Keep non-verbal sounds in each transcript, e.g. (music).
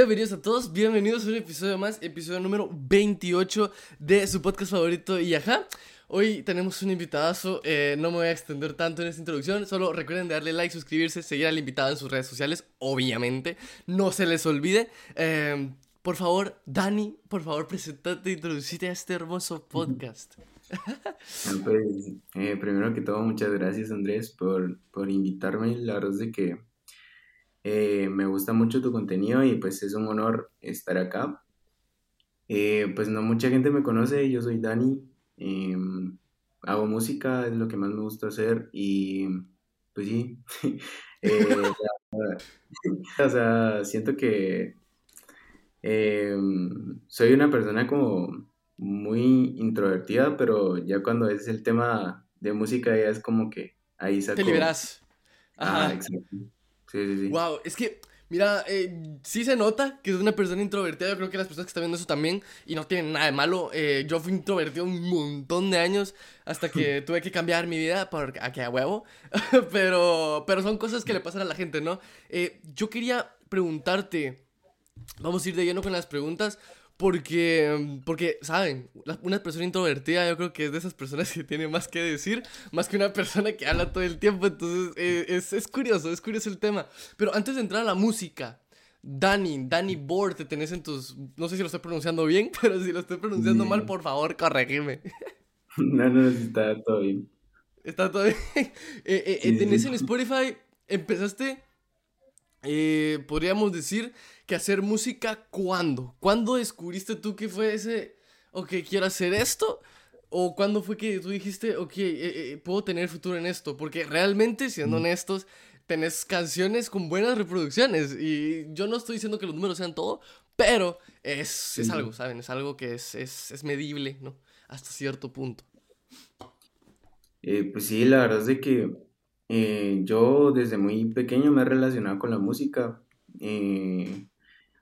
Bienvenidos a todos, bienvenidos a un episodio más, episodio número 28 de su podcast favorito y ajá. Hoy tenemos un invitadazo, eh, no me voy a extender tanto en esta introducción, solo recuerden darle like, suscribirse, seguir al invitado en sus redes sociales, obviamente, no se les olvide. Eh, por favor, Dani, por favor, presentate introducite a este hermoso podcast. Pues, primero que todo, muchas gracias Andrés por, por invitarme. La verdad es que eh, me gusta mucho tu contenido y pues es un honor estar acá. Eh, pues no mucha gente me conoce, yo soy Dani, em, hago música, es lo que más me gusta hacer y pues sí, (laughs) (laughs) o sea, siento que em, soy una persona como muy introvertida, pero ya cuando es el tema de música ya es como que ahí saco... Te liberas. Ah, exacto. Sí, sí, sí. Wow, es que, mira, eh, sí se nota que es una persona introvertida. Yo creo que las personas que están viendo eso también, y no tienen nada de malo. Eh, yo fui introvertido un montón de años hasta que (laughs) tuve que cambiar mi vida por, a que a huevo. (laughs) pero, pero son cosas que le pasan a la gente, ¿no? Eh, yo quería preguntarte, vamos a ir de lleno con las preguntas. Porque, porque, ¿saben? Una persona introvertida yo creo que es de esas personas que tiene más que decir, más que una persona que habla todo el tiempo. Entonces, eh, es, es, curioso, es curioso el tema. Pero antes de entrar a la música, Dani, Dani Board, te tenés en tus... No sé si lo estoy pronunciando bien, (laughs) pero si lo estoy pronunciando mal, por favor, corregime. (laughs) No, no, está todo bien. Está todo bien. (laughs) Eh, eh, eh, tenés en Spotify, empezaste, podríamos decir que hacer música cuándo? ¿Cuándo descubriste tú que fue ese, ok, quiero hacer esto? ¿O cuándo fue que tú dijiste, ok, eh, eh, puedo tener futuro en esto? Porque realmente, siendo honestos, tenés canciones con buenas reproducciones. Y yo no estoy diciendo que los números sean todo, pero es, es algo, ¿saben? Es algo que es, es, es medible, ¿no? Hasta cierto punto. Eh, pues sí, la verdad es de que yo desde muy pequeño me he relacionado con la música. Eh,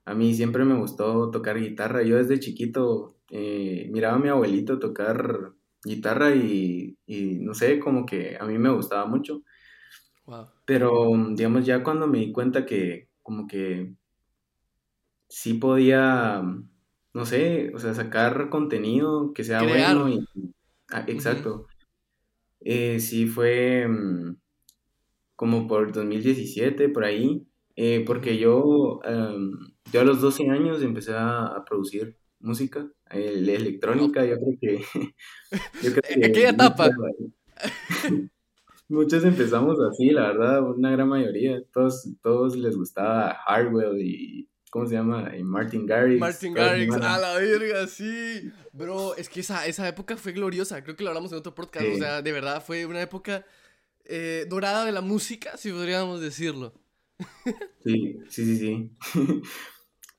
a mí siempre me gustó tocar guitarra. Yo desde chiquito eh, miraba a mi abuelito tocar guitarra y, no sé, como que a mí me gustaba mucho. Pero, digamos, ya cuando me di cuenta que como que sí podía, no sé, o sea, sacar contenido que sea bueno y... Ah, exacto. Eh, sí fue mm, como por 2017, por ahí, eh, porque yo em, yo a los 12 años empecé a, producir música, electrónica, yo creo que... (laughs) Yo (laughs) ¿Aquella etapa? (laughs) Muchos empezamos así, la verdad, una gran mayoría. Todos, todos les gustaba Hardwell y... ¿Cómo se llama? Y Martin Garrix. Martin Garrix, a la verga, sí. Bro, es que esa, esa época fue gloriosa. Creo que lo hablamos en otro podcast. O sea, de verdad fue una época eh, dorada de la música, si podríamos decirlo. (laughs) Sí, sí, sí, sí. (laughs)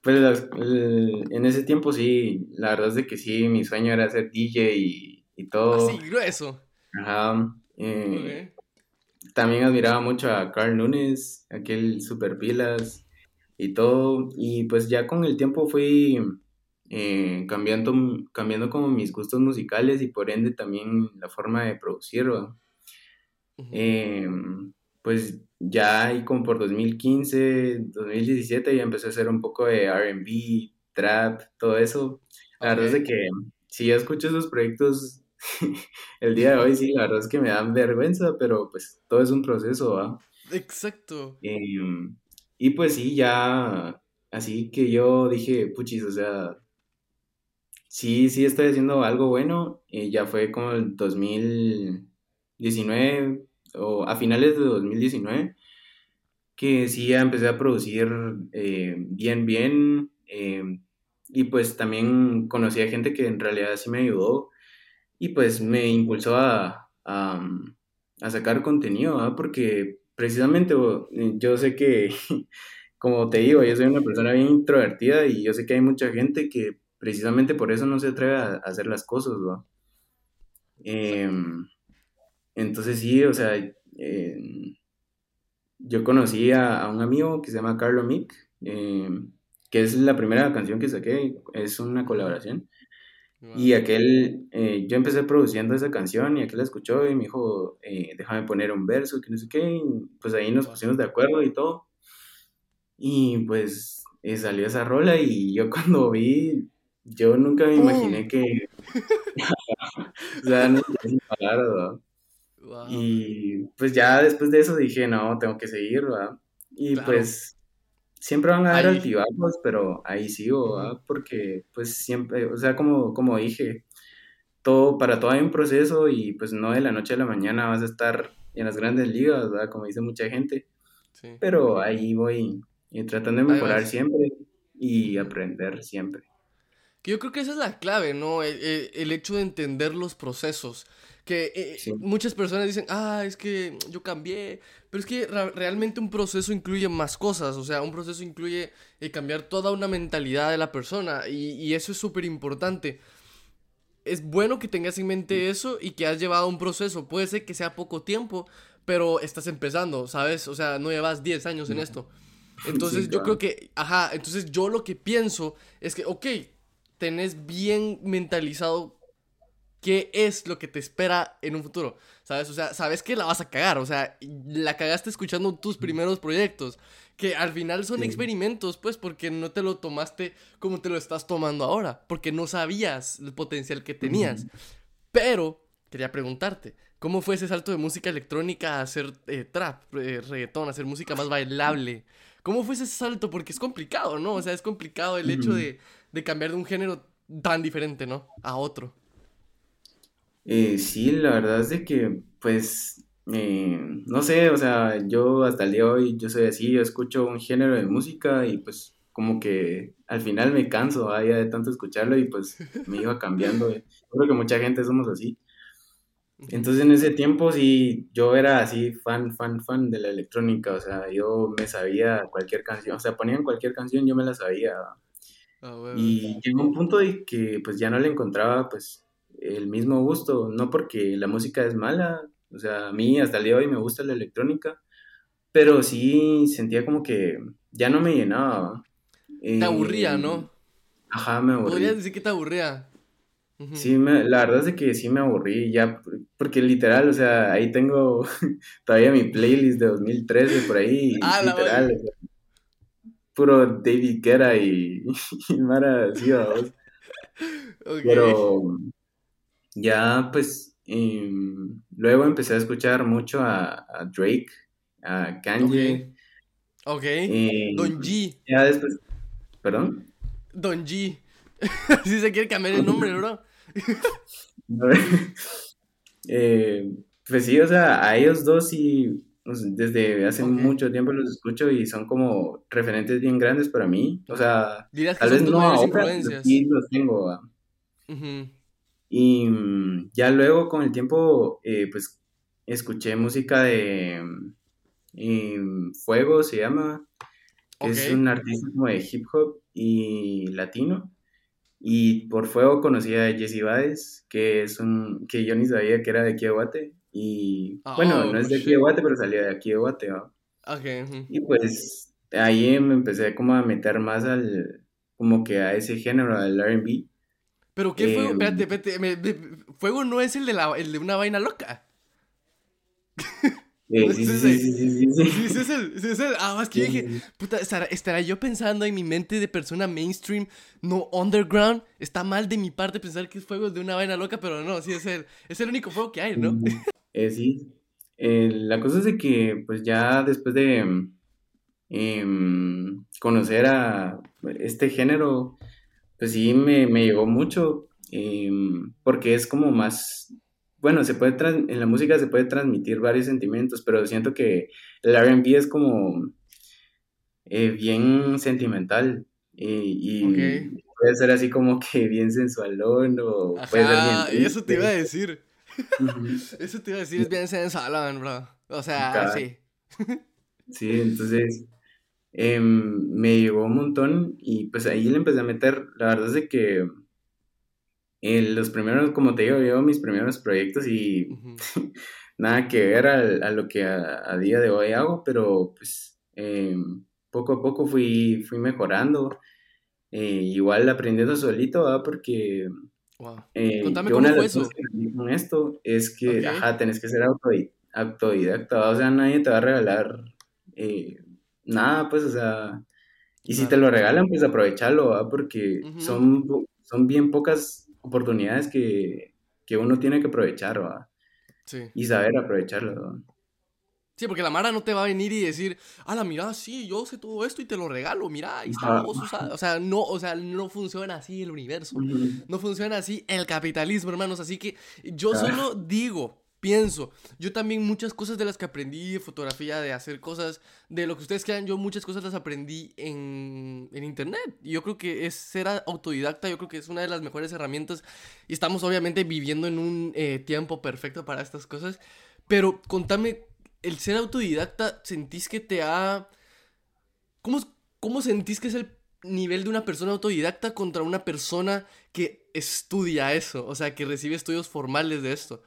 Pues en ese tiempo sí, la verdad es de que sí, mi sueño era ser DJ y, todo. Así, grueso. Ajá. Eh, también admiraba mucho a Carl Nunes, aquel super pilas y todo. Y pues ya con el tiempo fui eh, cambiando, cambiando como mis gustos musicales y por ende también la forma de producir. Em, pues ya ahí como por 2015, 2017 ya empecé a hacer un poco de RB, trap, todo eso. La verdad es de que si ya escucho esos proyectos (laughs) el día de hoy, sí, la verdad es que me dan vergüenza, pero pues todo es un proceso, ¿va? Exacto. Em, y pues sí, ya, así que yo dije, puchis, o sea, sí, sí estoy haciendo algo bueno, y ya fue como el 2019, o a finales de 2019, que sí ya empecé a producir eh, bien, bien. Eh, y pues también conocí a gente que en realidad sí me ayudó y pues me impulsó a, a, sacar contenido, porque precisamente yo sé que, (laughs) como te digo, yo soy una persona bien introvertida y yo sé que hay mucha gente que precisamente por eso no se atreve a, hacer las cosas, ¿no? Em, entonces sí, o sea, yo conocí a, un amigo que se llama Carlo Mick, em, que es la primera canción que saqué, es una colaboración. Y aquel, eh, yo empecé produciendo esa canción y aquel la escuchó y me dijo, eh, déjame poner un verso, que no sé qué, pues ahí nos pusimos de acuerdo y todo. Y pues eh, salió esa rola y yo (laughs) cuando vi, yo nunca me imaginé que... (laughs) o sea, no Y pues ya después de eso dije, no, tengo que seguir, ¿verdad? Y pues siempre van a haber altibajos, pero ahí sigo, ¿verdad? Porque pues siempre, o sea, como, como dije, todo, para todo hay un proceso y pues no de la noche a la mañana vas a estar en las grandes ligas, ¿verdad? Como dice mucha gente. Pero ahí voy y tratando de mejorar siempre y aprender siempre. Que yo creo que esa es la clave, ¿no? El, hecho de entender los procesos. Que eh, muchas personas dicen, ah, es que yo cambié. Pero es que realmente un proceso incluye más cosas. O sea, un proceso incluye eh, cambiar toda una mentalidad de la persona. Y, y eso es súper importante. Es bueno que tengas en mente eso y que has llevado un proceso. Puede ser que sea poco tiempo, pero estás empezando, ¿sabes? O sea, no llevas 10 años en esto. (laughs) Entonces yo creo que, ajá, entonces yo lo que pienso es que, ok, tenés bien mentalizado qué es lo que te espera en un futuro, ¿sabes? O sea, sabes que la vas a cagar, o sea, la cagaste escuchando tus primeros proyectos, que al final son experimentos, pues, porque no te lo tomaste como te lo estás tomando ahora, porque no sabías el potencial que tenías. Pero, quería preguntarte, ¿cómo fue ese salto de música electrónica a hacer eh, trap, eh, reggaetón, a hacer música más bailable? ¿Cómo fue ese salto? Porque es complicado, ¿no? O sea, es complicado el hecho de, cambiar de un género tan diferente, ¿no? A otro. Eh, sí, la verdad es de que, pues, eh, no sé, o sea, yo hasta el día de hoy, yo soy así, yo escucho un género de música y pues como que al final me canso ¿ah? de tanto escucharlo y pues me iba cambiando. Eh. (laughs) Creo que mucha gente somos así. Entonces en ese tiempo sí, yo era así fan, fan, fan de la electrónica, o sea, yo me sabía cualquier canción, o sea, ponían cualquier canción, yo me la sabía. Ah, y llegó un punto de que pues ya no le encontraba pues el mismo gusto, no porque la música es mala, o sea, a mí hasta el día de hoy me gusta la electrónica, pero sí sentía como que ya no me llenaba. Te aburría, ¿no? Eh, ajá, me aburría. Podrías decir que te aburría. Sí, me, la verdad es que sí me aburrí ya, porque literal, o sea, ahí tengo (laughs) todavía mi playlist de 2013 por ahí, ah, literal, puro David Guetta y, (laughs) Mara, sí, Pero ya, pues, em, luego empecé a escuchar mucho a, Drake, a Kanye. Ok. Em, Don G. Ya después, ¿perdón? Don G. (laughs) si se quiere cambiar el nombre, bro. (laughs) Eh, pues sí, o sea, a ellos dos sí, desde hace mucho tiempo los escucho y son como referentes bien grandes para mí. O sea, tal vez no ahora, sí los tengo. Y mm, ya luego con el tiempo, eh, pues escuché música de mm, Fuego, se llama. Es un artista como de hip hop y latino. Y por fuego conocí a Jesse Baez, que es un que yo ni sabía que era de Guate. Y ah, bueno, oh, no es de aquí de Guate, pero salía de aquí de Guate. Y pues ahí me empecé como a meter más al, como que a ese género, al RB. ¿Pero qué fuego? Em, espérate, espérate. fuego no es el de, la, el de una vaina loca. (laughs) (laughs) sí, sí, sí, sí, sí, sí, es el, es el. Ah, más que dije, puta, ¿estará, yo pensando en mi mente de persona mainstream, no underground? Está mal de mi parte pensar que es fuego de una vaina loca, pero no, sí es el, es el único fuego que hay, ¿no? Eh, sí. Eh, la cosa es de que, pues ya después de em, conocer a este género, pues sí me, me llegó mucho, em, porque es como más bueno, se puede en la música se puede transmitir varios sentimientos, pero siento que el RB es como eh, bien sentimental y, puede ser así como que bien sensualón o puede ser bien eso te iba a decir. Eso te iba a decir, es bien sensualón, bro. O sea, sí. sí, entonces em, me llegó un montón y pues ahí le empecé a meter, la verdad es de que los primeros, como te digo, yo mis primeros proyectos y (laughs) nada que ver a, lo que a, día de hoy hago, pero pues eh, poco a poco fui, fui mejorando, eh, igual aprendiendo solito, ¿verdad? porque eh, Contame cómo fue eso. con esto es que, ajá, tenés que ser autodidacta, o sea, nadie te va a regalar nada, pues, o sea, Y si te lo regalan, pues aprovechalo, ¿va? Porque son, son bien pocas oportunidades que, que uno tiene que aprovechar, ¿va? Sí. Y saber aprovecharlo, Sí, porque la Mara no te va a venir y decir, la mira, sí, yo sé todo esto y te lo regalo, mira, ahí está, vos O sea, no, o sea, no funciona así el universo. No funciona así el capitalismo, hermanos. Así que yo solo digo, pienso, yo también muchas cosas de las que aprendí de fotografía, de hacer cosas, de lo que ustedes quieran, yo muchas cosas las aprendí en, en internet. Y yo creo que es ser autodidacta, yo creo que es una de las mejores herramientas. Y estamos obviamente viviendo en un eh, tiempo perfecto para estas cosas. Pero contame el ser autodidacta, ¿sentís que te ha... ¿Cómo, ¿Cómo sentís que es el nivel de una persona autodidacta contra una persona que estudia eso? O sea, que recibe estudios formales de esto.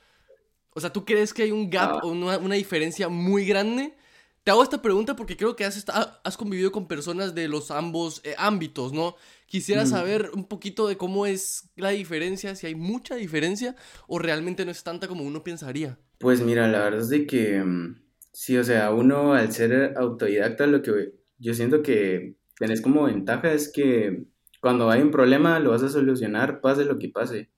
O sea, ¿tú crees que hay un gap ah. o una, diferencia muy grande? Te hago esta pregunta porque creo que has, has convivido con personas de los ambos eh, ámbitos, ¿no? Quisiera mm. saber un poquito de cómo es la diferencia, si hay mucha diferencia o realmente no es tanta como uno pensaría. Pues mira, la verdad es de que mm, sí, o sea, uno al ser autodidacta, lo que yo siento que tenés como ventaja es que cuando hay un problema lo vas a solucionar, pase lo que pase.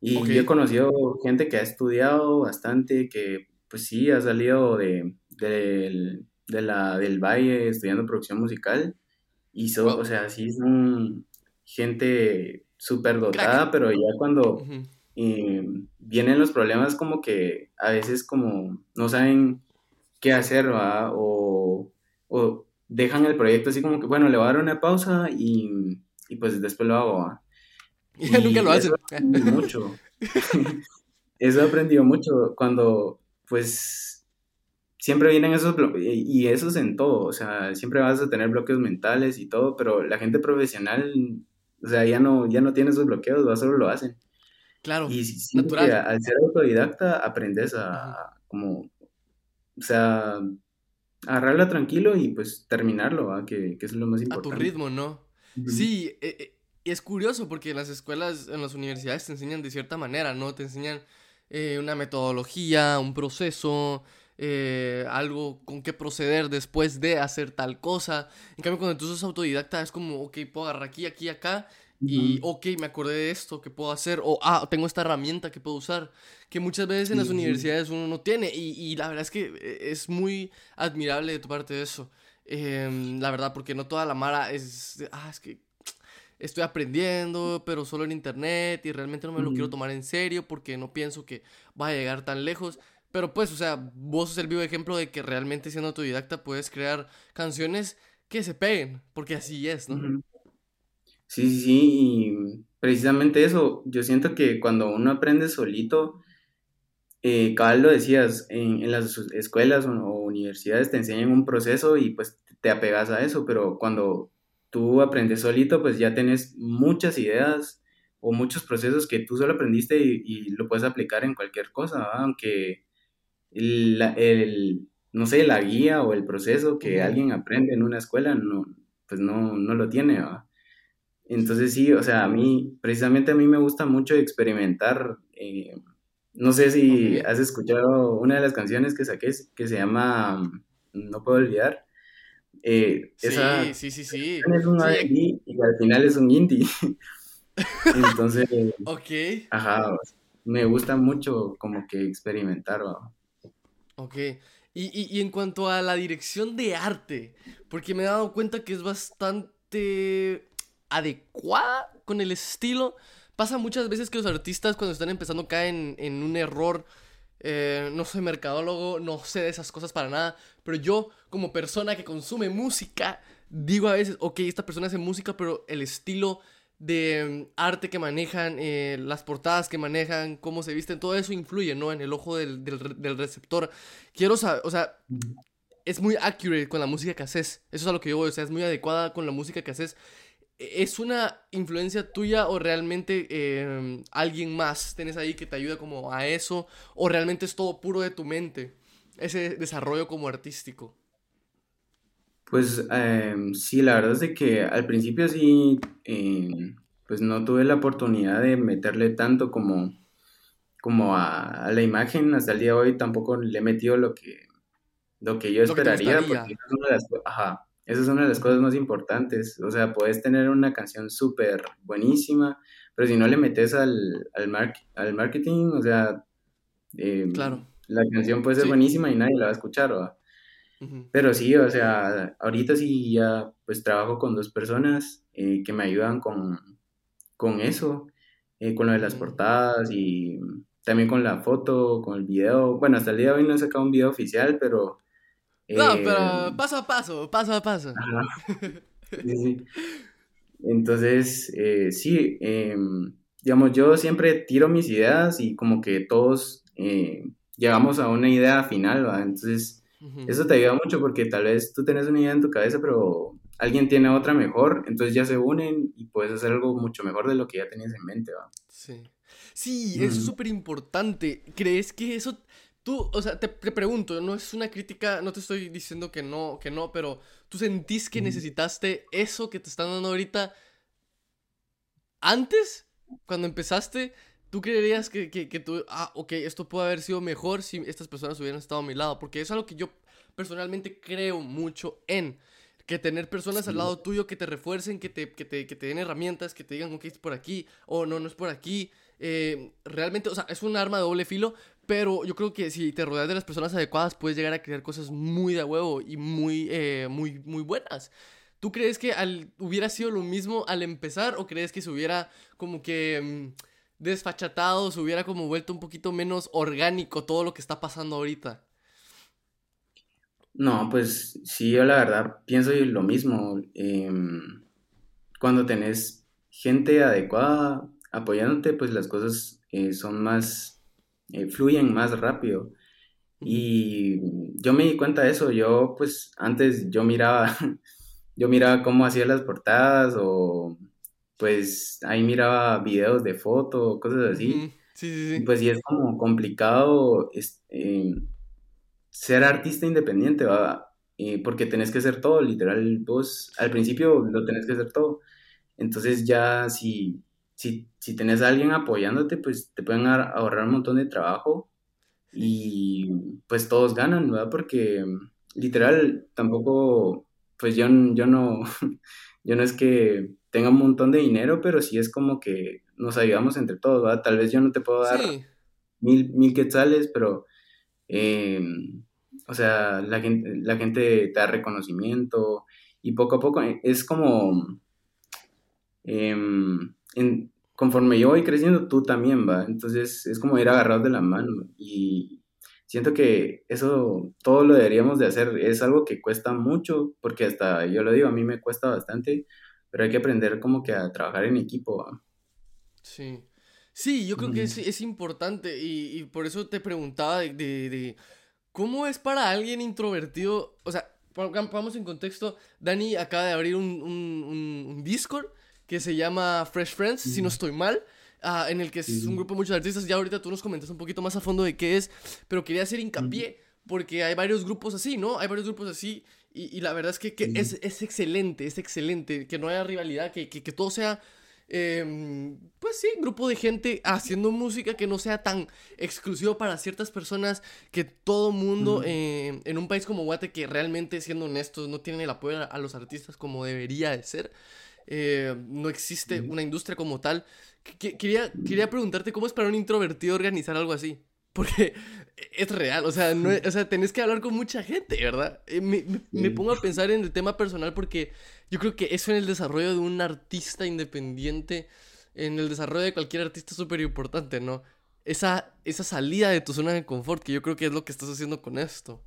Y yo he conocido gente que ha estudiado bastante, que pues sí, ha salido de, la, del valle estudiando producción musical. Y o sea, sí son gente súper dotada, pero ya cuando vienen los problemas como que a veces como no saben qué hacer, ¿va? O, dejan el proyecto así como que, bueno, le voy a dar una pausa y, pues después lo hago, ¿va? Y, (laughs) nunca lo hacen. mucho. (laughs) eso he aprendido mucho cuando, pues, siempre vienen esos y eso es en todo, o sea, siempre vas a tener bloqueos mentales y todo, pero la gente profesional, o sea, ya no, ya no tiene esos bloqueos, va, solo lo hacen. Claro, y natural. al ser autodidacta aprendes a, como, o sea, agarrarla tranquilo y pues terminarlo, Que, que, es lo más importante. A tu ritmo, ¿no? Sí, eh, eh, es curioso porque en las escuelas, en las universidades te enseñan de cierta manera, ¿no? Te enseñan eh, una metodología, un proceso, algo con qué proceder después de hacer tal cosa. En cambio, cuando tú sos autodidacta es como, ok, puedo agarrar aquí, aquí, acá y, ok, me acordé de esto que puedo hacer, o, ah, tengo esta herramienta que puedo usar, que muchas veces en las universidades uno no tiene, y, y, la verdad es que eh, es muy admirable de tu parte eso, em, la verdad, porque no toda la mara es, ah, es que estoy aprendiendo, pero solo en internet, y realmente no me lo quiero tomar en serio, porque no pienso que vaya a llegar tan lejos. Pero pues, o sea, vos sos el vivo ejemplo de que realmente siendo autodidacta puedes crear canciones que se peguen, porque así es, ¿no? Sí, sí, sí, y precisamente eso, yo siento que cuando uno aprende solito, eh, cabal lo decías, en, en las escuelas o, universidades te enseñan un proceso y pues te apegas a eso, pero cuando tú aprendes solito, pues ya tienes muchas ideas o muchos procesos que tú solo aprendiste y, lo puedes aplicar en cualquier cosa, aunque el, el, no sé, la guía o el proceso que alguien aprende en una escuela, no, pues no, no lo tiene, ¿va? Entonces sí, o sea, a mí, precisamente a mí me gusta mucho experimentar. Eh, no sé si has escuchado una de las canciones que saqué que se llama mm, No puedo olvidar. Eh, sí, sí, sí, sí. Es un y al final es un indie. (laughs) Entonces, ok. Ajá, me gusta mucho como que experimentar. Ok. Y, y, y en cuanto a la dirección de arte, porque me he dado cuenta que es bastante adecuada con el estilo. Pasa muchas veces que los artistas cuando están empezando caen en un error. Eh, no soy mercadólogo, no sé de esas cosas para nada, pero yo como persona que consume música, digo a veces, ok, esta persona hace música, pero el estilo de mm, arte que manejan, eh, las portadas que manejan, cómo se visten, todo eso influye, ¿no? En el ojo del, del, receptor. Quiero saber, o sea, es muy accurate con la música que haces. Eso es a lo que yo voy, o sea, es muy adecuada con la música que haces. ¿Es una influencia tuya o realmente em, alguien más tienes ahí que te ayuda como a eso? ¿O realmente es todo puro de tu mente? Ese desarrollo como artístico. Pues em, sí, la verdad es de que al principio sí, em, pues no tuve la oportunidad de meterle tanto como, como a, la imagen. Hasta el día de hoy tampoco le he metido lo que, lo que yo esperaría. porque ajá, esa es una de las cosas más importantes. O sea, puedes tener una canción súper buenísima, pero si no le metes al, al, al marketing, o sea, em, claro. la canción puede ser buenísima y nadie la va a escuchar, ¿va? Pero sí, o sea, ahorita sí ya pues trabajo con dos personas eh, que me ayudan con, con eso, eh, con lo de las portadas y también con la foto, con el video. Bueno, hasta el día de hoy no he sacado un video oficial, pero... no, pero eh, paso a paso, paso a paso. Sí, sí. (laughs) Entonces, sí, em, digamos, yo siempre tiro mis ideas y como que todos llegamos a una idea final, ¿va? Entonces eso te ayuda mucho porque tal vez tú tienes una idea en tu cabeza, pero alguien tiene otra mejor, entonces ya se unen y puedes hacer algo mucho mejor de lo que ya tenías en mente, ¿va? Sí. Sí, eso es súper importante. ¿Crees que eso... Tú, o sea, te, pregunto, no es una crítica, no te estoy diciendo que no, que no, pero tú sentís que necesitaste eso que te están dando ahorita antes, cuando empezaste, ¿Tú creerías que, que, tú, ah, ok, esto puede haber sido mejor si estas personas hubieran estado a mi lado? Porque es algo que yo personalmente creo mucho en. Que tener personas al lado tuyo que te refuercen, que te, que te, que te den herramientas, que te digan, ok, es por aquí, o no, no es por aquí. Eh, realmente, o sea, es un arma de doble filo, pero yo creo que si te rodeas de las personas adecuadas, puedes llegar a crear cosas muy de huevo y muy, eh, muy, muy buenas. ¿Tú crees que hubiera sido lo mismo al empezar o crees que se hubiera como que... Mm, desfachatado, se hubiera como vuelto un poquito menos orgánico todo lo que está pasando ahorita. No, pues sí, yo la verdad pienso lo mismo. Em, cuando tenés gente adecuada apoyándote, pues las cosas eh, son más, eh, fluyen más rápido. Y yo me di cuenta de eso. Yo, pues, antes yo miraba, (laughs) yo miraba cómo hacía las portadas o pues ahí miraba videos de foto, cosas así. Sí, sí, sí. Pues sí es como complicado eh, ser artista independiente, ¿va? Eh, porque tenés que hacer todo, literal, vos al principio lo tenés que hacer todo. Entonces ya si, si, si tenés a alguien apoyándote, pues te pueden ahorrar un montón de trabajo y pues todos ganan, ¿verdad? Porque literal tampoco, pues yo, yo no, (laughs) yo no es que tenga un montón de dinero, pero sí es como que nos ayudamos entre todos, ¿verdad? Tal vez yo no te puedo dar mil, mil quetzales, pero, em, o sea, la gente, la gente te da reconocimiento y poco a poco eh, es como, conforme yo voy creciendo, tú también, ¿va? Entonces es como ir agarrados de la mano y siento que eso todo lo deberíamos de hacer. Es algo que cuesta mucho, porque hasta yo lo digo, a mí me cuesta bastante, pero hay que aprender como que a trabajar en equipo. Sí. Sí, yo creo que es, es importante y, y, por eso te preguntaba de, de, cómo es para alguien introvertido, o sea, vamos en contexto, Dani acaba de abrir un, un, un, Discord que se llama Fresh Friends, si no estoy mal, ah, en el que es un grupo de muchos artistas, ya ahorita tú nos comentas un poquito más a fondo de qué es, pero quería hacer hincapié porque hay varios grupos así, ¿no? Hay varios grupos así y, la verdad es que, es, es, excelente, es excelente, que no haya rivalidad, que, que, que todo sea, em, pues sí, grupo de gente haciendo música que no sea tan exclusivo para ciertas personas, que todo mundo em, en un país como Guate, que realmente, siendo honestos, no tiene el apoyo a los artistas como debería de ser. Eh, no existe una industria como tal. quería, quería preguntarte cómo es para un introvertido organizar algo así. (laughs) Porque es real, o sea, no, o sea, tenés que hablar con mucha gente, ¿verdad? Eh, me, me, pongo a pensar en el tema personal porque yo creo que eso en el desarrollo de un artista independiente, en el desarrollo de cualquier artista es súper importante, ¿no? Esa, esa salida de tu zona de confort, que yo creo que es lo que estás haciendo con esto.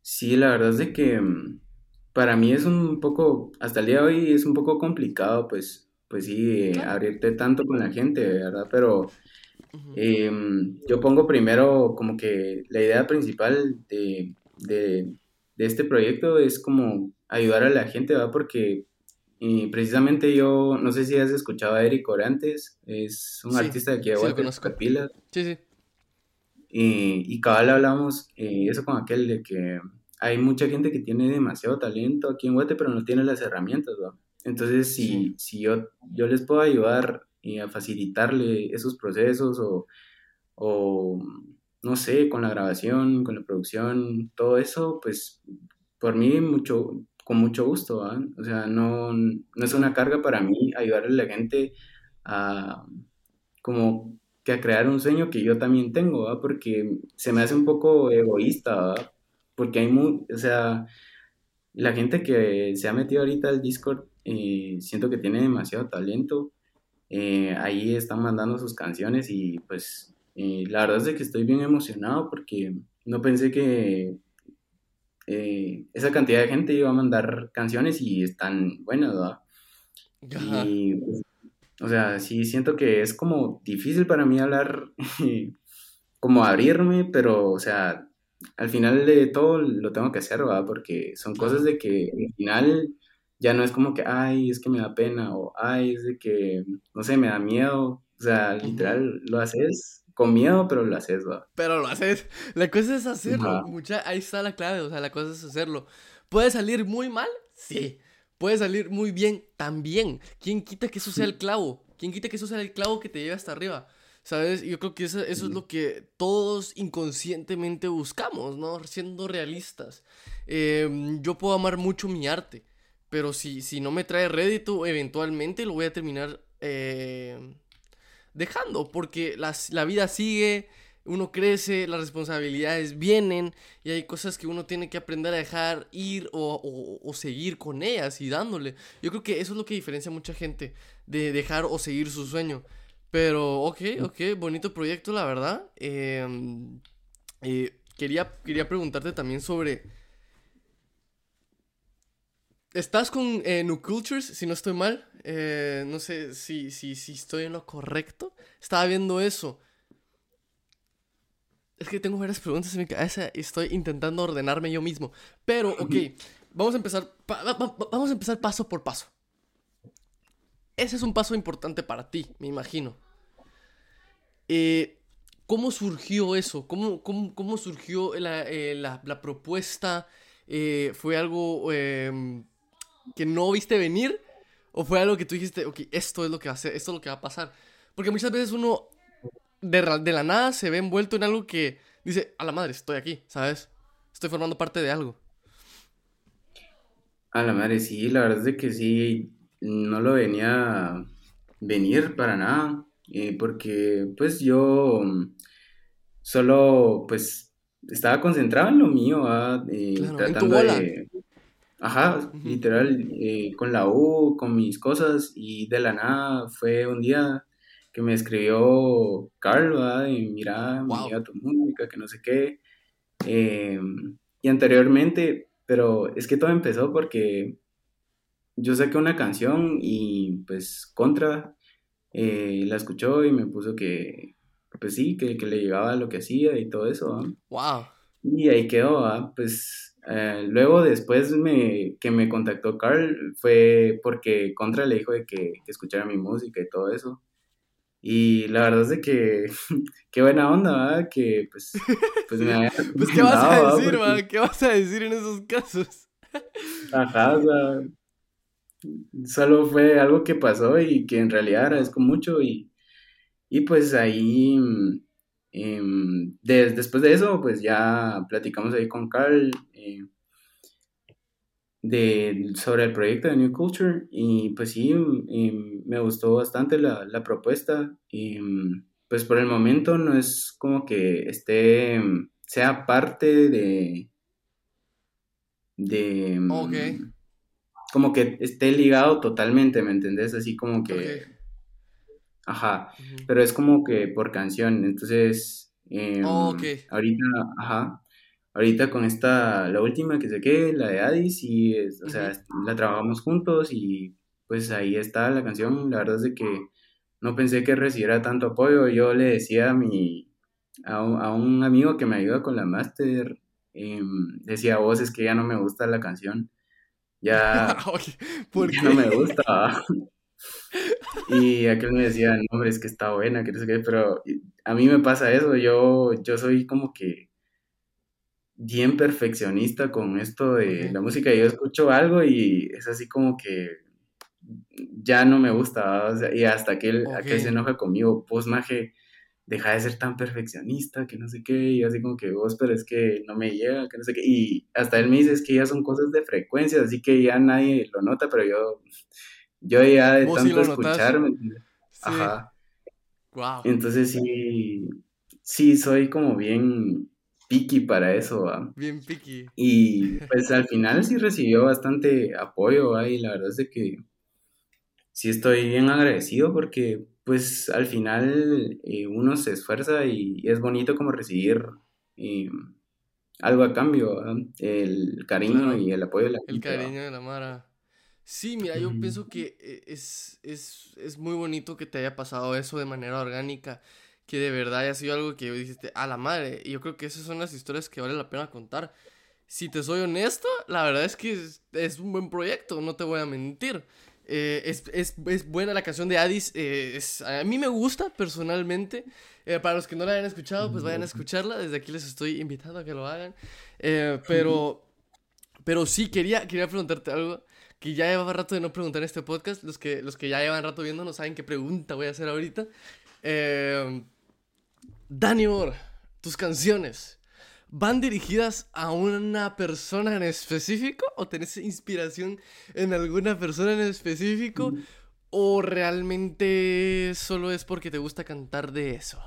Sí, la verdad es de que mm, para mí es un poco, hasta el día de hoy es un poco complicado, pues, pues sí, eh, abrirte tanto con la gente, ¿verdad? Pero Em, yo pongo primero como que la idea principal de, de, este proyecto es como ayudar a la gente, ¿va? Porque eh, precisamente yo, no sé si has escuchado a Eric Orantes, es un artista de aquí de sí, Sí, sí. y cabal hablamos eh, eso con aquel de que hay mucha gente que tiene demasiado talento aquí en Guate, pero no tiene las herramientas, ¿va? Entonces, si, si yo, yo les puedo ayudar y a facilitarle esos procesos o, o, no sé, con la grabación, con la producción, todo eso, pues por mí mucho, con mucho gusto, O sea, no, no es una carga para mí ayudarle a la gente a como que a crear un sueño que yo también tengo, ¿va? Porque se me hace un poco egoísta, ¿va? Porque hay muy, o sea, la gente que se ha metido ahorita al Discord, eh, siento que tiene demasiado talento. Eh, ahí están mandando sus canciones y pues eh, la verdad es que estoy bien emocionado porque no pensé que esa cantidad de gente iba a mandar canciones y están buenas, ¿verdad? Y pues, o sea, sí siento que es como difícil para mí hablar, (laughs) como abrirme, pero, o sea, al final de todo lo tengo que hacer, ¿verdad? Porque son cosas de que al final ya no es como que, ay, es que me da pena, o ay, es de que, no sé, me da miedo. O sea, literal, lo haces con miedo, pero lo haces, ¿verdad? Pero lo haces. La cosa es hacerlo. Mucha, ahí está la clave, o sea, la cosa es hacerlo. ¿Puede salir muy mal? Sí. Puede salir muy bien también. ¿Quién quita que eso sea el clavo? ¿Quién quita que eso sea el clavo que te lleve hasta arriba? ¿Sabes? Yo creo que eso, es lo que todos inconscientemente buscamos, ¿no? Siendo realistas. Em, yo puedo amar mucho mi arte, pero si, si no me trae rédito, eventualmente lo voy a terminar eh, dejando, porque la vida sigue, uno crece, las responsabilidades vienen y hay cosas que uno tiene que aprender a dejar ir o, seguir con ellas y dándole. Yo creo que eso es lo que diferencia a mucha gente de dejar o seguir su sueño. Pero, ok, ok, bonito proyecto, la verdad. Em, eh, quería, quería preguntarte también sobre... ¿Estás con eh, New Cultures, si no estoy mal? Eh, no sé si, si, si estoy en lo correcto. Estaba viendo eso. Es que tengo varias preguntas en mi cabeza y estoy intentando ordenarme yo mismo. Pero, ok, vamos a empezar, vamos a empezar paso por paso. Ese es un paso importante para ti, me imagino. Eh, ¿Cómo surgió eso? ¿Cómo, cómo, surgió la, eh, propuesta? Eh, ¿Fue algo em, que no viste venir? ¿O fue algo que tú dijiste, ok, esto es lo que va a hacer, esto es lo que va a pasar? Porque muchas veces uno de, la nada se ve envuelto en algo que dice, a la madre, estoy aquí, ¿sabes? Estoy formando parte de algo. A la madre, sí, la verdad es que sí, no lo venía venir para nada, eh, porque pues yo solo pues estaba concentrado en lo mío, eh, tratando de... Ajá, literal, eh, con la U, con mis cosas, y de la nada fue un día que me escribió Carl, ¿verdad? Y mira, mira tu música, que no sé qué. Em, y anteriormente, pero es que todo empezó porque yo saqué una canción y pues Contra eh, la escuchó y me puso que, pues sí, que, le llegaba lo que hacía y todo eso. Wow. Y ahí quedó, pues eh, luego después me, que me contactó Carl fue porque Contra le dijo de que, que escuchara mi música y todo eso. Y la verdad es de que, (laughs) qué buena onda, ¿verdad? Que pues, (laughs) pues me había Pues, ¿qué vas a decir, porque... ¿Qué vas a decir en esos casos? Ajá, o sea, solo fue algo que pasó y que en realidad agradezco mucho y, y pues ahí, eh, después de eso, pues ya platicamos ahí con Carl, eh, de, sobre el proyecto de New Culture y pues sí, mm, me gustó bastante la, la, propuesta. Y mm, pues por el momento no es como que esté, mm, sea parte de, de, como que esté ligado totalmente, ¿me entendés? Así como que, ajá, pero es como que por canción, entonces, em, ahorita, ajá, ahorita con esta, la última que saqué, la de Addis, y, o sea, la trabajamos juntos y pues ahí está la canción. La verdad es de que no pensé que recibiera tanto apoyo. Yo le decía a mi, a un, amigo que me ayuda con la máster, em, decía, vos es que ya no me gusta la canción. Ya, (laughs) ¿Por no me gusta. y aquel me decía, no, hombre, es que está buena, que no sé qué, pero a mí me pasa eso, yo, yo soy como que bien perfeccionista con esto de la música. Yo escucho algo y es así como que ya no me gusta, y hasta que él, se enoja conmigo, pues maje, deja de ser tan perfeccionista, que no sé qué, y así como que vos, pero es que no me llega, que no sé qué, y hasta él me dice, es que ya son cosas de frecuencia, así que ya nadie lo nota, pero yo, yo ya de tanto escucharme, ajá. Wow. Entonces sí, sí, soy como bien picky para eso, Bien picky. Y pues al final sí recibió bastante apoyo, y la verdad es de que sí estoy bien agradecido porque pues al final eh, uno se esfuerza y es bonito como recibir eh, algo a cambio, el cariño y el apoyo de la El cariño de la Mara. Sí, mira, yo pienso que es, es, es, muy bonito que te haya pasado eso de manera orgánica, que de verdad haya sido algo que dijiste, a la madre, y yo creo que esas son las historias que vale la pena contar. Si te soy honesto, la verdad es que es, es un buen proyecto, no te voy a mentir. Eh, es, es, es, buena la canción de Addis. Eh, a mí me gusta personalmente. Eh, para los que no la hayan escuchado, pues vayan a escucharla. Desde aquí les estoy invitando a que lo hagan. pero, pero sí, quería, quería preguntarte algo que ya llevaba rato de no preguntar en este podcast. Los que, los que ya llevan rato viendo no saben qué pregunta voy a hacer ahorita. Dani Moore, tus canciones. ¿Van dirigidas a una persona en específico? ¿O tenés inspiración en alguna persona en específico? Mm. ¿O realmente solo es porque te gusta cantar de eso?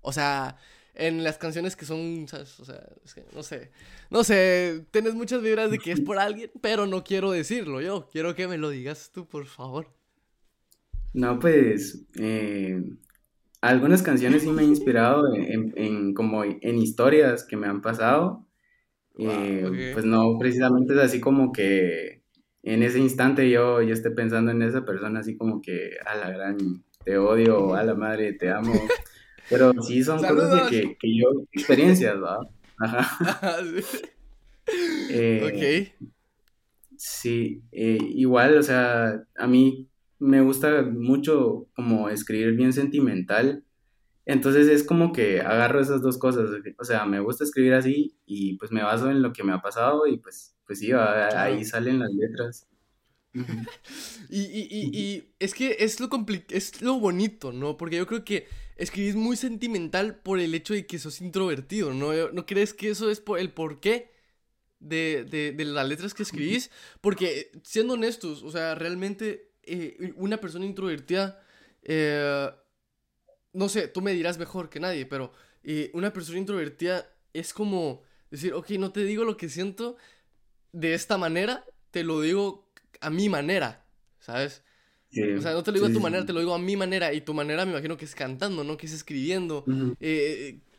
O sea, en las canciones que son, O sea, no sé. No sé, tienes muchas vibras de que es por alguien, pero no quiero decirlo yo. Quiero que me lo digas tú, por favor. No, pues, eh, algunas canciones sí me han (laughs) inspirado en, como en historias que me han pasado. Eh, pues no, precisamente es así como que en ese instante yo, yo esté pensando en esa persona así como que a la gran te odio, a la madre te amo. Pero sí son cosas que, que, yo, experiencias, ¿verdad? Ajá. (laughs) eh, ok. Sí, eh, igual, o sea, a mí me gusta mucho como escribir bien sentimental. Entonces es como que agarro esas dos cosas. O sea, me gusta escribir así y pues me baso en lo que me ha pasado y pues, pues sí, ahí salen las letras. (laughs) y, y, es que es lo, es lo bonito, ¿no? Porque yo creo que escribís muy sentimental por el hecho de que sos introvertido, ¿no? ¿No crees que eso es por el porqué de, de, de las letras que escribís? Porque, siendo honestos, o sea, realmente eh, una persona introvertida, eh, no sé, tú me dirás mejor que nadie, pero eh, una persona introvertida es como decir, ok, no te digo lo que siento de esta manera, te lo digo a mi manera, ¿sabes? o sea, no te lo digo a tu manera, te lo digo a mi manera, y tu manera me imagino que es cantando, ¿no? Que es escribiendo.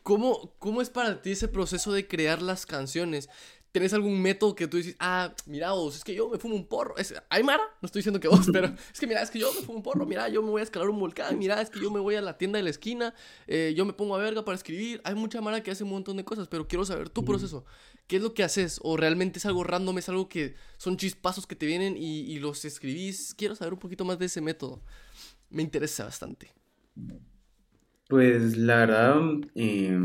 ¿cómo, ¿Cómo es para ti ese proceso de crear las canciones? ¿Tenés algún método que tú dices, ah, mira vos, es que yo me fumo un porro? Es, ¿Hay Mara? No estoy diciendo que vos, (laughs) pero es que mira, es que yo me fumo un porro, mira, yo me voy a escalar un volcán, mira, es que yo me voy a la tienda de la esquina, eh, yo me pongo a verga para escribir. Hay mucha Mara que hace un montón de cosas, pero quiero saber tu proceso. ¿Qué es lo que haces? ¿O realmente es algo random, es algo que son chispazos que te vienen y, los escribís? Quiero saber un poquito más de ese método. Me interesa bastante. Pues la verdad, eh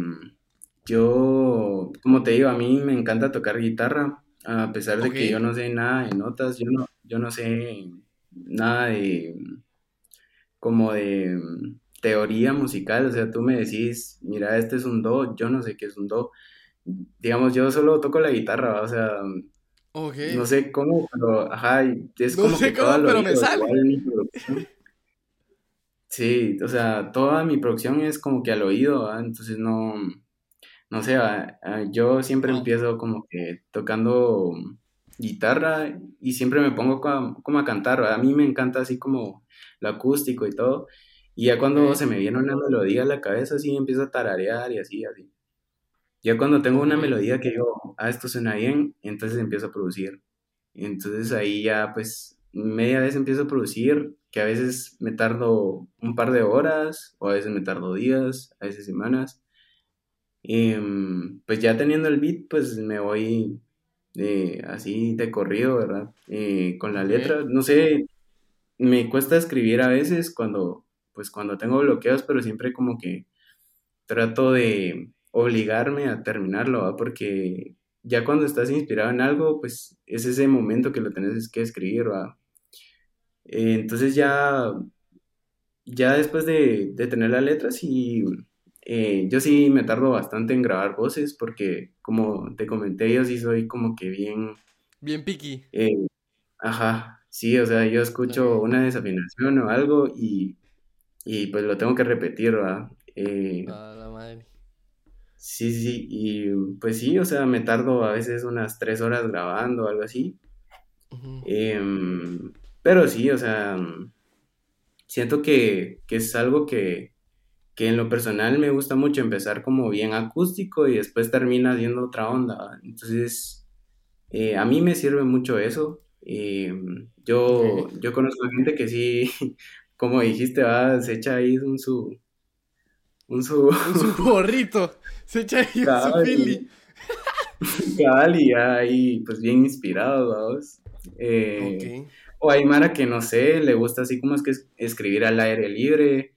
yo, como te digo, a mí me encanta tocar guitarra, a pesar de que yo no sé nada de notas, yo no, yo no sé nada de como de teoría musical, o sea, tú me decís, mira, este es un do, yo no sé qué es un do. Digamos, yo solo toco la guitarra, o sea, no sé cómo, pero ajá, es como que cómo, pero me sale. Sí, o sea, toda mi producción es como que al oído, entonces no, no sé, yo siempre empiezo como que tocando guitarra y siempre me pongo como, a cantar, a mí me encanta así como lo acústico y todo, y ya cuando se me viene una melodía a la cabeza, así empiezo a tararear y así, así. Ya cuando tengo una melodía que yo, ah, esto suena bien, entonces empiezo a producir. Entonces ahí ya pues media vez empiezo a producir, que a veces me tardo un par de horas, o a veces me tardo días, a veces semanas. Em, pues ya teniendo el beat, pues me voy eh, así de corrido, ¿verdad? Eh, con la letra, no sé, me cuesta escribir a veces cuando, pues cuando tengo bloqueos, pero siempre como que trato de obligarme a terminarlo, ¿verdad? Porque ya cuando estás inspirado en algo, pues es ese momento que lo tenés que escribir, ¿verdad? Eh, entonces ya, ya después de, de tener la letra, sí eh, yo sí me tardo bastante en grabar voces porque, como te comenté, yo sí soy como que bien... Bien picky. Eh, ajá, sí, o sea, yo escucho una desafinación o algo y, y pues lo tengo que repetir, ¿verdad? Eh, A la madre. sí, sí, y pues sí, o sea, me tardo a veces unas tres horas grabando o algo así. Em, pero sí, o sea, siento que, que es algo que, que en lo personal me gusta mucho empezar como bien acústico y después termina siendo otra onda. Entonces, eh, a mí me sirve mucho eso. Em, yo, yo conozco gente que sí, (laughs) como dijiste, va, se echa ahí un su, un su Un su (laughs) gorrito. Se echa ahí un su Philly. y, (laughs) cabal y ya ahí pues bien inspirado, vamos. Eh, o hay Mara que no sé, le gusta así como es que es- escribir al aire libre.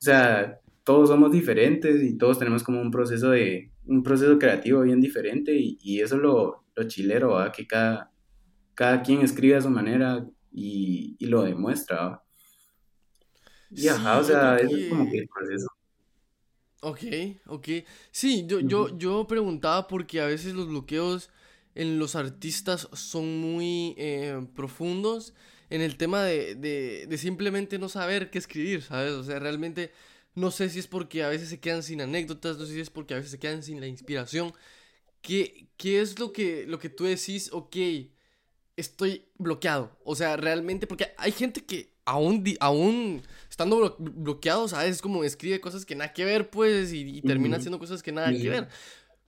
O sea, todos somos diferentes y todos tenemos como un proceso de, un proceso creativo bien diferente y, y eso es lo, lo chilero, ¿va? Que cada, cada quien escribe a su manera y, y lo demuestra, ¿va? Y ajá, o Sí, sea, es como que el proceso. Ok, ok. Sí, yo, yo, yo preguntaba porque a veces los bloqueos en los artistas son muy eh, profundos en el tema de, de, de simplemente no saber qué escribir, ¿sabes? O sea, realmente no sé si es porque a veces se quedan sin anécdotas, no sé si es porque a veces se quedan sin la inspiración. ¿Qué, qué es lo que, lo que tú decís? Ok, estoy bloqueado. O sea, realmente, porque hay gente que aún, aún estando blo- bloqueados, a veces como escribe cosas que nada que ver, pues, y, y termina haciendo cosas que nada que Sí. ver.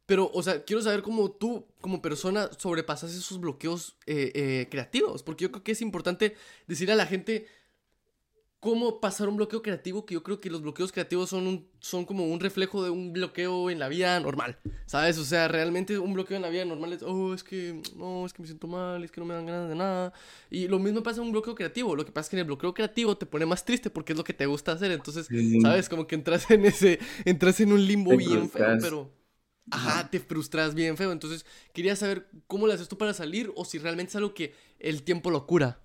Pero, o sea, quiero saber cómo tú, como persona, sobrepasas esos bloqueos eh, eh, creativos. Porque yo creo que es importante decirle a la gente cómo pasar un bloqueo creativo, que yo creo que los bloqueos creativos son, un, son como un reflejo de un bloqueo en la vida normal, ¿sabes? O sea, realmente un bloqueo en la vida normal es, oh, es que, no, es que me siento mal, es que no me dan ganas de nada. Y lo mismo pasa en un bloqueo creativo, lo que pasa es que en el bloqueo creativo te pone más triste porque es lo que te gusta hacer, entonces, Sí, ¿sabes? Como que entras en ese, entras en un limbo te bien feo, pero... Ajá. Ajá, te frustras bien feo. Entonces, quería saber cómo le haces tú para salir o si realmente es algo que el tiempo lo cura.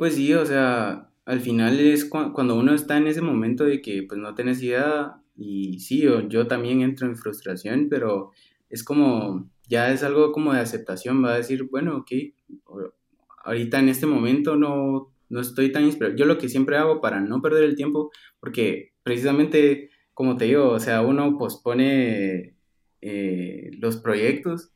Pues sí, o sea, al final es cua- cuando uno está en ese momento de que pues no tenés idea y sí, yo, yo también entro en frustración, pero es como, ya es algo como de aceptación, va a decir, bueno, ok, ahorita en este momento no, no estoy tan inspirado. Yo lo que siempre hago para no perder el tiempo, porque precisamente, como te digo, o sea, uno pospone eh, los proyectos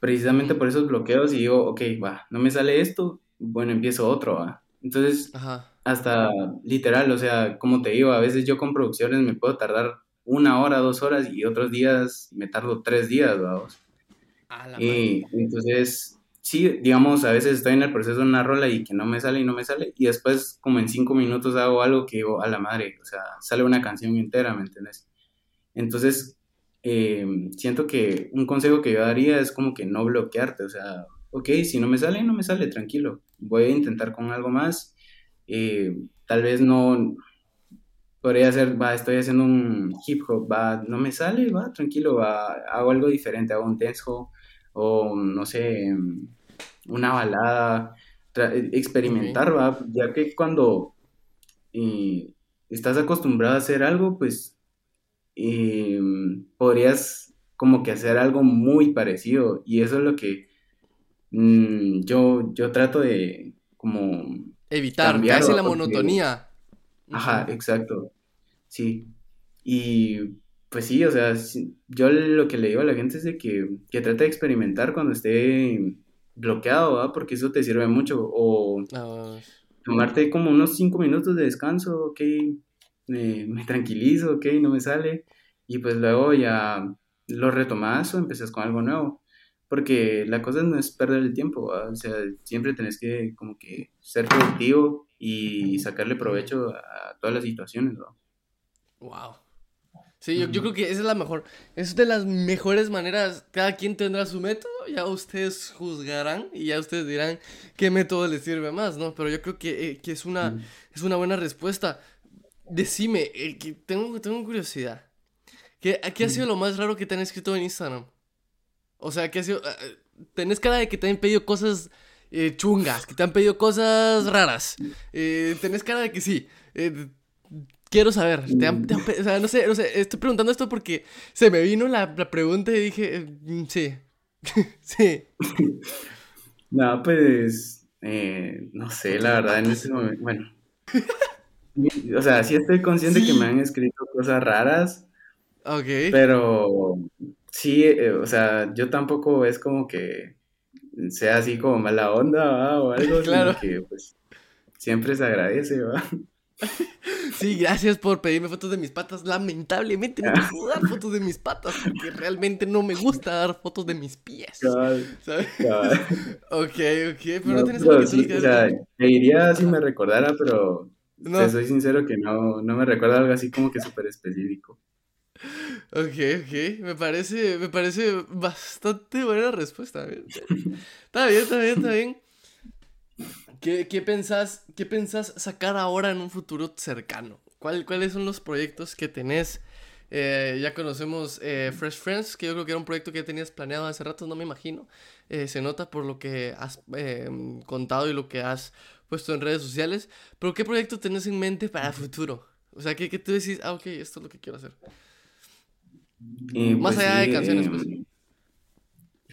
precisamente por esos bloqueos y digo, ok, va, no me sale esto, bueno, empiezo otro, va. Entonces, Ajá. hasta literal, o sea, como te digo, a veces yo con producciones me puedo tardar una hora, dos horas y otros días me tardo tres días, vamos. La madre. Y entonces, sí, digamos, a veces estoy en el proceso de una rola y que no me sale y no me sale y después como en cinco minutos hago algo que digo, a la madre, o sea, sale una canción entera, ¿me entiendes? Entonces, eh, siento que un consejo que yo daría es como que no bloquearte, o sea, ok, si no me sale, no me sale, tranquilo, voy a intentar con algo más, eh, tal vez no, podría ser, va, estoy haciendo un hip hop, va, no me sale, va, tranquilo, va, hago algo diferente, hago un dancehall o no sé, una balada, experimentar, va, ya que cuando eh, estás acostumbrado a hacer algo, pues eh, podrías como que hacer algo muy parecido y eso es lo que mm, yo, yo trato de como Evitar, ¿va? la Porque, monotonía. ajá, exacto, sí. Y pues sí, o sea, yo lo que le digo a la gente es de que, que trate de experimentar cuando esté bloqueado, ¿va? Porque eso te sirve mucho. O Ah, tomarte como unos cinco minutos de descanso, ok, me, me tranquilizo, ok, no me sale. Y pues luego ya lo retomas o empezás con algo nuevo. Porque la cosa no es perder el tiempo, ¿va? O sea, siempre tenés que como que ser productivo y sacarle provecho a todas las situaciones, ¿va? Wow. Sí, yo, yo creo que esa es la mejor. Es de las mejores maneras. Cada quien tendrá su método. Ya ustedes juzgarán y ya ustedes dirán qué método les sirve más, ¿no? Pero yo creo que, eh, que es una, es una buena respuesta. Decime, eh, que tengo, tengo curiosidad. ¿Qué, qué ha sido lo más raro que te han escrito en Instagram? O sea, ¿qué ha sido? eh, tenés cara de que te han pedido cosas eh, chungas, que te han pedido cosas raras. Eh, tenés cara de que sí. Eh, quiero saber. ¿te han- te han pe- o sea, no sé, no sé, estoy preguntando esto porque se me vino la, la pregunta y dije, mm, sí. (laughs) sí. (laughs) No, pues, no sé, la verdad, en ese momento, bueno, (laughs) o sea, sí estoy consciente que Sí. me han escrito cosas raras, Ok. pero sí, eh, o sea, yo tampoco es como que sea así como mala onda, ¿va? o algo, (laughs) Claro. que pues siempre se agradece, ¿va? (laughs) Sí, gracias por pedirme fotos de mis patas. Lamentablemente no puedo (laughs) dar fotos de mis patas porque realmente no me gusta dar fotos de mis pies. Cabal, ¿Sabes? Ok, ok, pero no, No, tienes pero sí, que o sea, te diría si me recordara, pero No. te soy sincero que no, no me recuerda algo así como que súper específico. Ok, ok, me parece, me parece bastante buena respuesta. Está bien, está bien, está bien. ¿Qué, qué pensás, qué pensás sacar ahora en un futuro cercano? ¿Cuál- ¿Cuáles son los proyectos que tenés? Eh, ya conocemos eh, Fresh Friends, que yo creo que era un proyecto que tenías planeado hace rato, no me imagino. Eh, se nota por lo que has eh, contado y lo que has puesto en redes sociales. Pero ¿qué proyecto tenés en mente para el futuro? O sea, que, que tú decís, ah, ok, esto es lo que quiero hacer. Eh, Más pues allá de canciones, pues.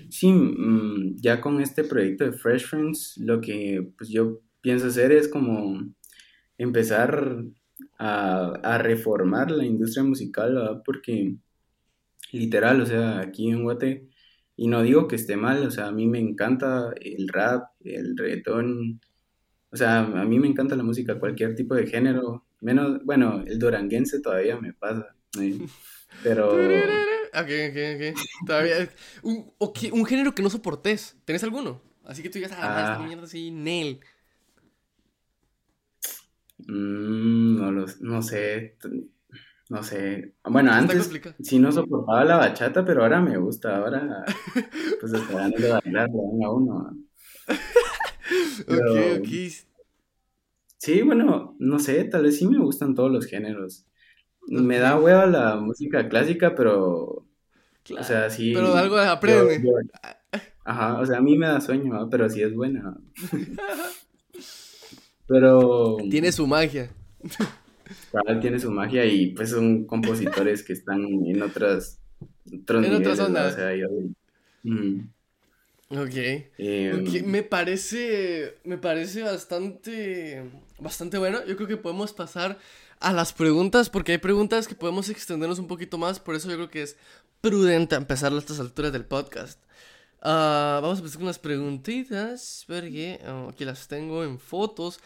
Sí, mm, ya con este proyecto de Fresh Friends, lo que pues yo pienso hacer es como empezar a, a reformar la industria musical, ¿verdad? Porque literal, o sea, aquí en Guate, y no digo que esté mal, o sea, a mí me encanta el rap, el reggaetón, o sea, a mí me encanta la música, cualquier tipo de género, menos, bueno, el duranguense todavía me pasa. (laughs) Pero... Ok, ok, ok. Todavía. Un, un género que no soportes. ¿Tenés alguno? Así que tú digas, ah, esta Ah. mierda así, Nel. Mm, no, lo, no sé, no sé. Bueno, antes sí no soportaba la bachata, pero ahora me gusta, ahora pues ganas de bailar, le dan a uno. Ok, ok. sí, bueno, no sé, tal vez sí me gustan todos los géneros. Me da hueva la música clásica, pero, o Claro. sea, sí, Pero algo aprende. yo- ajá, o sea, a mí me da sueño, ¿va? Pero sí es buena. (laughs) Pero Tiene su magia. vez tiene su magia y pues son compositores que están en otras, otros En otras ¿va? O ondas. sea, yo, mm, Ok. eh, Ok, me parece. Me parece bastante. Bastante bueno. Yo creo que podemos pasar a las preguntas. Porque hay preguntas que podemos extendernos un poquito más. Por eso yo creo que es prudente empezar a estas alturas del podcast. Ah, vamos a empezar con las preguntitas. Porque ah, aquí las tengo en fotos.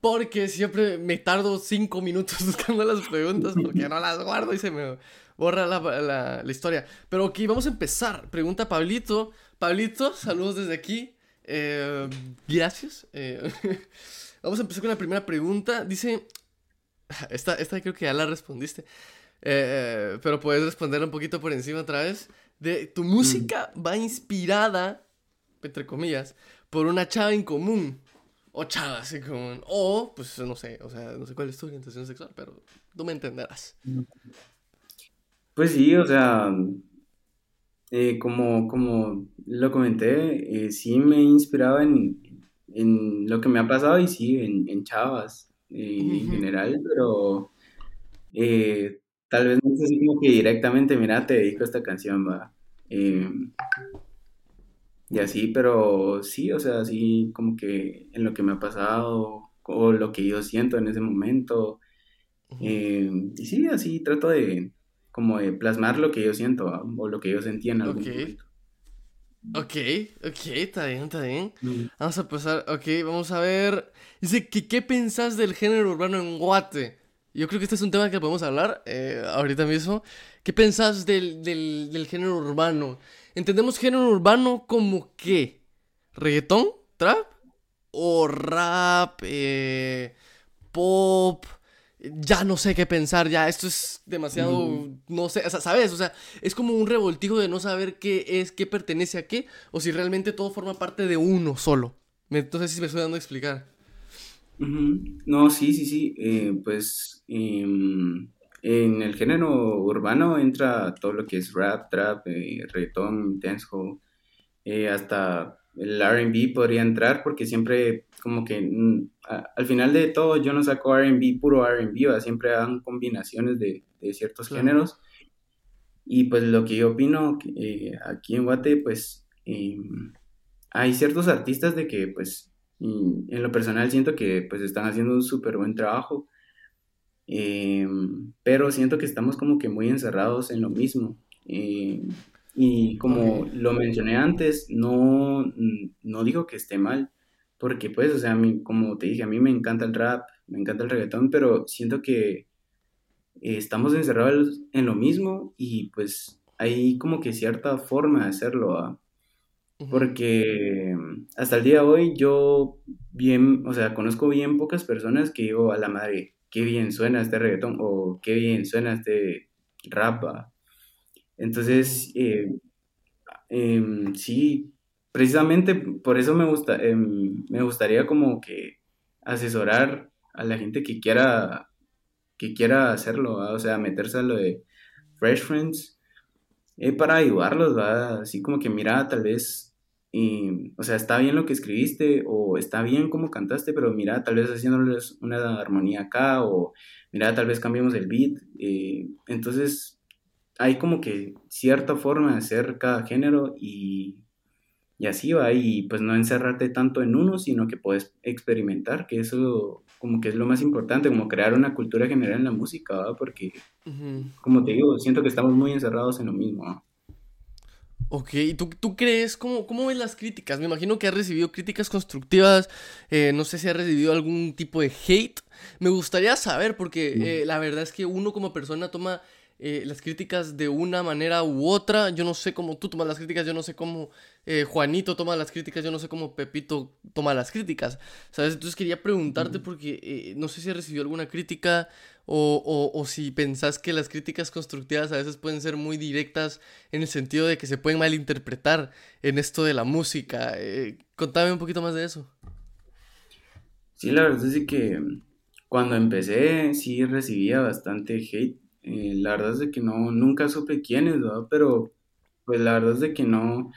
Porque siempre me tardo cinco minutos (laughs) buscando las preguntas. Porque no las guardo y se me borra la, la- historia. Pero ok, vamos a empezar. Pregunta Pablito. Pablito, saludos desde aquí. Eh, gracias. Eh, (laughs) vamos a empezar con la primera pregunta. Dice. (laughs) Esta, esta creo que ya la respondiste. Eh, pero puedes responder un poquito por encima otra vez. De tu música va inspirada, entre comillas, por una chava en común. O chavas en común. O, pues no sé, o sea, no sé cuál es tu orientación sexual, pero tú me entenderás. Pues sí, o sea, eh, como, como lo comenté, eh, sí me he inspirado en, en lo que me ha pasado y sí, en, en chavas eh, en general, pero eh, tal vez no es así como que directamente, mira, te dedico esta canción, va. Eh, y así, pero sí, o sea, sí, como que en lo que me ha pasado o lo que yo siento en ese momento. Eh, y sí, así trato de como de plasmar lo que yo siento ¿va? o lo que yo sentía en algún Ok. momento. Ok, ok, está bien, está bien. Mm. Vamos a pasar, ok, vamos a ver. Dice que qué pensás del género urbano en Guate. Yo creo que este es un tema que podemos hablar eh, ahorita mismo. ¿Qué pensás del, del, del género urbano? ¿Entendemos género urbano como qué? ¿Reggaetón? ¿Trap? ¿O rap? eh, ¿Pop? Ya no sé qué pensar, ya esto es demasiado, Mm. no sé, o sea, ¿sabes? O sea, es como un revoltijo de no saber qué es, qué pertenece a qué, o si realmente todo forma parte de uno solo. Sé si me estoy dando a explicar. No, sí, sí, sí. eh, pues em, en el género urbano entra todo lo que es rap, trap, eh, reggaetón, dancehall, eh, hasta el RB podría entrar porque siempre como que mm, al final de todo yo no saco RB, puro RB, siempre dan combinaciones de, ciertos géneros. Y pues lo que yo opino eh, aquí en Guate, pues em, hay ciertos artistas de que pues en lo personal siento que pues están haciendo un súper buen trabajo. Em, pero siento que estamos como que muy encerrados en lo mismo. Em, y como lo mencioné antes, no, no digo que esté mal, porque pues, o sea, a mí, como te dije, a mí me encanta el rap, me encanta el reggaetón, pero siento que estamos encerrados en lo mismo y pues hay como que cierta forma de hacerlo, porque hasta el día de hoy yo bien, o sea, conozco bien pocas personas que digo a la madre, qué bien suena este reggaetón o qué bien suena este rap. Entonces, eh, em, sí, precisamente por eso me, gusta, em, me gustaría como que asesorar a la gente que quiera, que quiera hacerlo, o sea, meterse a lo de Fresh Friends, eh, para ayudarlos, ¿va? así como que mira, tal vez o sea, está bien lo que escribiste o está bien como cantaste, pero mira, tal vez haciéndoles una armonía acá o mira, tal vez cambiemos el beat. Eh, entonces, hay como que cierta forma de hacer cada género y, y así va, y pues no encerrarte tanto en uno, sino que puedes experimentar, que eso como que es lo más importante, como crear una cultura general en la música, ¿va? porque, como te digo, siento que estamos muy encerrados en lo mismo. Ok, ¿y tú, tú crees, cómo, cómo ves las críticas? Me imagino que has recibido críticas constructivas, eh, no sé si has recibido algún tipo de hate. Me gustaría saber, porque eh, la verdad es que uno como persona toma eh, las críticas de una manera u otra. Yo no sé cómo tú tomas las críticas, yo no sé cómo Juanito toma las críticas, yo no sé cómo Pepito toma las críticas, ¿sabes? Entonces quería preguntarte porque no sé si has recibido alguna crítica o, o, si pensás que las críticas constructivas a veces pueden ser muy directas en el sentido de que se pueden malinterpretar en esto de la música. Eh, contame un poquito más de eso. Sí, la verdad es que cuando empecé sí recibía bastante hate. Eh, la verdad es que no, nunca supe quiénes, ¿verdad? Pero pues la verdad es que no...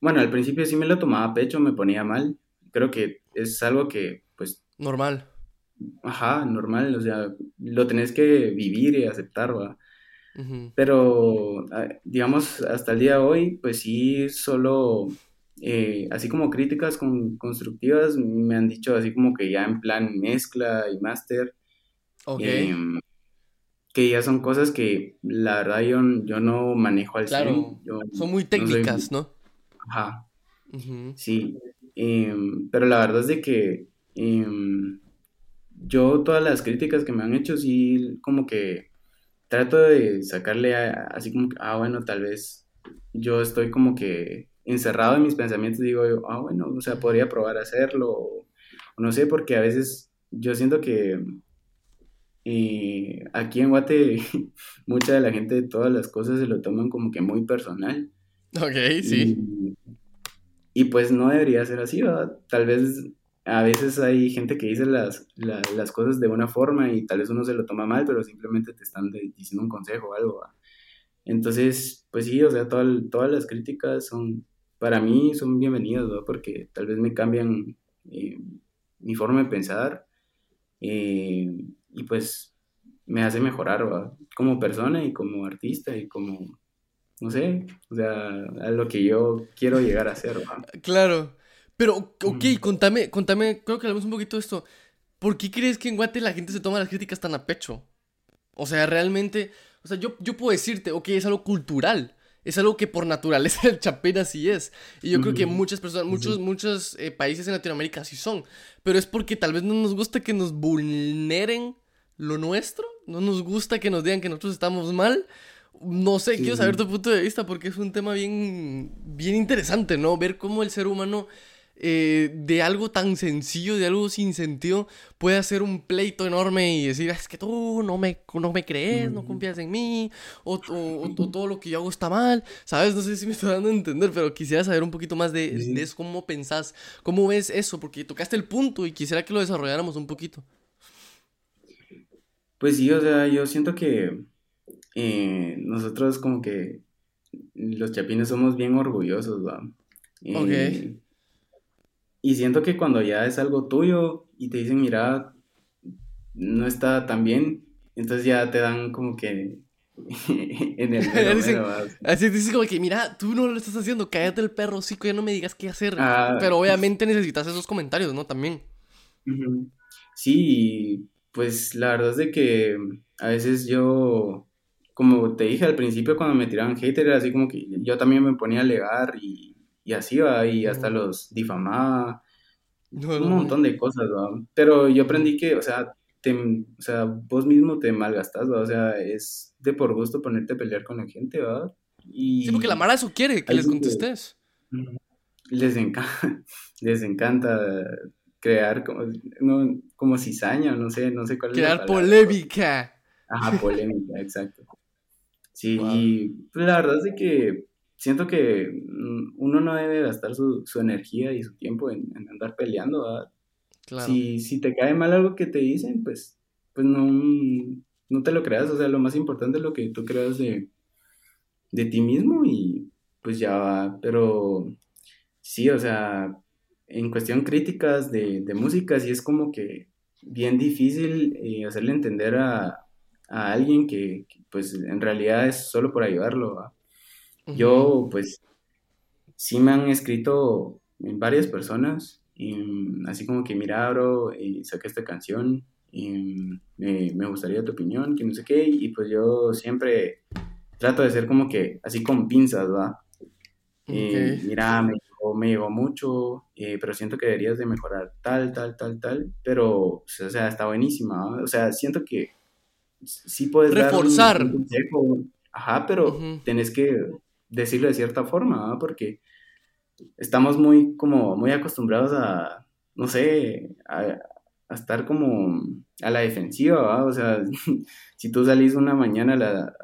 Bueno, al principio sí me lo tomaba a pecho, me ponía mal. Creo que es algo que pues... Normal Ajá, normal, o sea, lo tenés que vivir y aceptar, va. Pero, ah, digamos, hasta el día de hoy, pues sí, solo, eh, así como críticas con, constructivas, me han dicho así como que ya en plan mezcla y máster. Em, que ya son cosas que la verdad yo, yo no manejo al claro, son muy técnicas, ¿no? Ajá. Sí. Em, pero la verdad es de que em, yo todas las críticas que me han hecho, sí, como que trato de sacarle así como que, ah, bueno, tal vez yo estoy como que encerrado en mis pensamientos, digo, ah, bueno, o sea, podría probar a hacerlo, o, no sé, porque a veces yo siento que eh, aquí en Guate (laughs) mucha de la gente de todas las cosas se lo toman como que muy personal. Ok, sí. Y, pues no debería ser así, ¿verdad? Tal vez a veces hay gente que dice las, las cosas de una forma y tal vez uno se lo toma mal, pero simplemente te están diciendo un consejo o algo. Entonces, pues sí, o sea, todas las críticas son, para mí, son bienvenidas, ¿no? Porque tal vez me cambian eh, mi forma de pensar eh, y pues me hace mejorar, ¿va? Como persona y como artista y como, no sé, o sea, a lo que yo quiero llegar a ser, ¿va? Claro. Pero, ok, mm. contame, contame, creo que hablamos un poquito de esto. ¿Por qué crees que en Guate la gente se toma las críticas tan a pecho? O sea, realmente, o sea, yo, yo puedo decirte, ok, es algo cultural. Es algo que por naturaleza el chapén así es. Y yo creo que muchas personas, muchos, muchos eh, países en Latinoamérica así son. Pero es porque tal vez no nos gusta que nos vulneren lo nuestro. No nos gusta que nos digan que nosotros estamos mal. No sé, quiero saber tu punto de vista porque es un tema bien, bien interesante, ¿no? Ver cómo el ser humano eh, de algo tan sencillo, de algo sin sentido, puede hacer un pleito enorme y decir, es que tú no me, no me crees, no confías en mí, o, todo lo que yo hago está mal, ¿sabes? No sé si me estoy dando a entender, pero quisiera saber un poquito más de, eso, cómo pensás, cómo ves eso, porque tocaste el punto y quisiera que lo desarrolláramos un poquito. Pues sí, o sea, yo siento que eh, nosotros como que los chapines somos bien orgullosos, ¿va? ok. y siento que cuando ya es algo tuyo y te dicen, mira, no está tan bien, entonces ya te dan como que (laughs) en el (laughs) así dices como que, mira, tú no lo estás haciendo, cállate el perro, sí, ya no me digas qué hacer. Ah, Pero obviamente necesitas esos comentarios, ¿no? También. Sí, pues la verdad es de que a veces yo, como te dije al principio cuando me tiraban hater, era así como que yo también me ponía a alegar y, y así va, y hasta los difamaba, un montón de cosas, ¿va? Pero yo aprendí que, o sea, o sea, vos mismo te malgastas, o sea, es de por gusto ponerte a pelear con la gente, ¿verdad? Y... Sí, porque la Mara eso quiere, que les contestes. (laughs) Les encanta, les encanta crear como, no, como cizaña, no sé, no sé cuál crear es la polémica. Ajá, polémica, exacto. Sí, y pues, la verdad es que siento que mm, uno no debe gastar su, su energía y su tiempo en, en andar peleando, ¿verdad? Si, si te cae mal algo que te dicen, pues, pues no, no te lo creas. O sea, lo más importante es lo que tú creas de, de ti mismo y pues ya va. Pero sí, o sea, en cuestión críticas de, de música, sí es como que bien difícil eh, hacerle entender a, a alguien que, pues en realidad es solo por ayudarlo. Yo pues sí me han escrito varias personas y, así como que, mira, bro, y saqué esta canción y me, me, gustaría tu opinión, que no sé qué, y pues yo siempre trato de ser como que así con pinzas, ¿va? y mira, me me llegó mucho, eh, pero siento que deberías de mejorar tal, tal, tal, tal, pero, o sea, está buenísima, o sea, siento que sí puedes Reforzar. dar un, consejo, ajá, pero tenés que decirlo de cierta forma, ¿va? Porque estamos muy, como, muy acostumbrados a, no sé, a, estar como a la defensiva, O sea, (laughs) si tú salís una mañana a, la,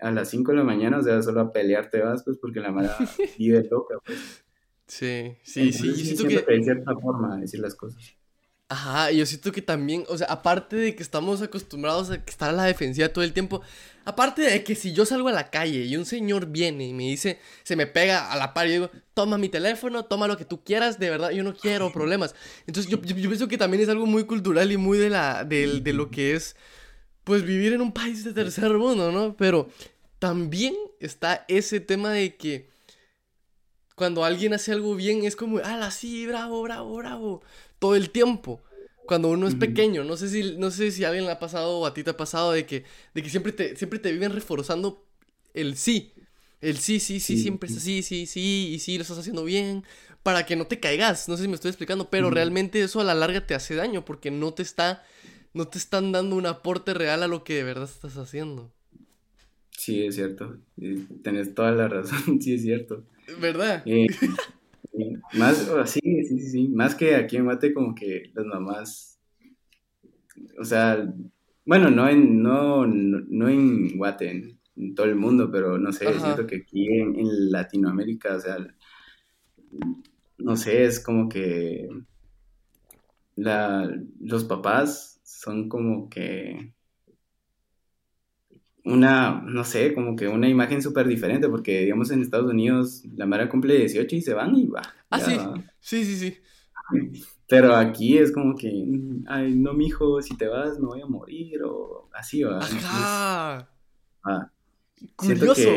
a, las 5 de la mañana, o sea, solo a pelearte vas, pues porque la mala (laughs) vive loca, pues. Sí, sí, sí. Yo siento que... que hay cierta forma de decir las cosas. Ajá, yo siento que también, o sea, aparte de que estamos acostumbrados a estar a la defensiva todo el tiempo, aparte de que si yo salgo a la calle y un señor viene y me dice, se me pega a la par y digo, toma mi teléfono, toma lo que tú quieras, de verdad, yo no quiero problemas. Entonces yo, yo, pienso que también es algo muy cultural y muy de, la, de, de lo que es, pues, vivir en un país de tercer mundo, ¿no? Pero también está ese tema de que cuando alguien hace algo bien es como, ala, sí, bravo, bravo, bravo todo el tiempo. Cuando uno es pequeño, no sé si no sé si a alguien le ha pasado o a ti te ha pasado de que de que siempre te siempre te viven reforzando el sí. El sí, sí, sí, siempre es así, sí, sí, y sí, lo estás haciendo bien, para que no te caigas, no sé si me estoy explicando, pero realmente eso a la larga te hace daño porque no te está, no te están dando un aporte real a lo que de verdad estás haciendo. Sí, es cierto, tenés toda la razón, (laughs) sí es cierto. ¿Verdad? Eh, más, sí, sí, sí, sí, más que aquí en Guate como que las mamás, o sea, bueno, no en, no, no, en Guate, en, todo el mundo, pero no sé, siento que aquí en, Latinoamérica, o sea, no sé, es como que la, los papás son como que una, no sé, como que una imagen súper diferente, porque digamos en Estados Unidos la Mara cumple 18 y se van y va. Ah, sí, sí, sí, sí. Pero aquí es como que, ay, no, mijo, si te vas me voy a morir, o así, va. Ajá. ah, Curioso,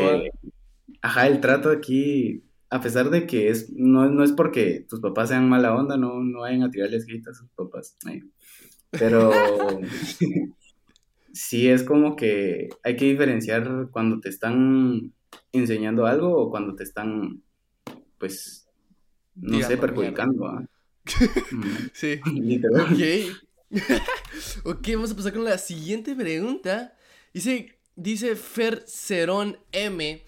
Ajá, el trato aquí, a pesar de que es, no, no es porque tus papás sean mala onda, no, no vayan a tirarles gritas a sus papás. Pero (laughs) sí es como que hay que diferenciar cuando te están enseñando algo o cuando te están, pues, no sé, perjudicando. ¿ah? (laughs) sí. (laughs) ok. (laughs) ok, vamos a pasar con la siguiente pregunta. Dice, dice Fer Cerón M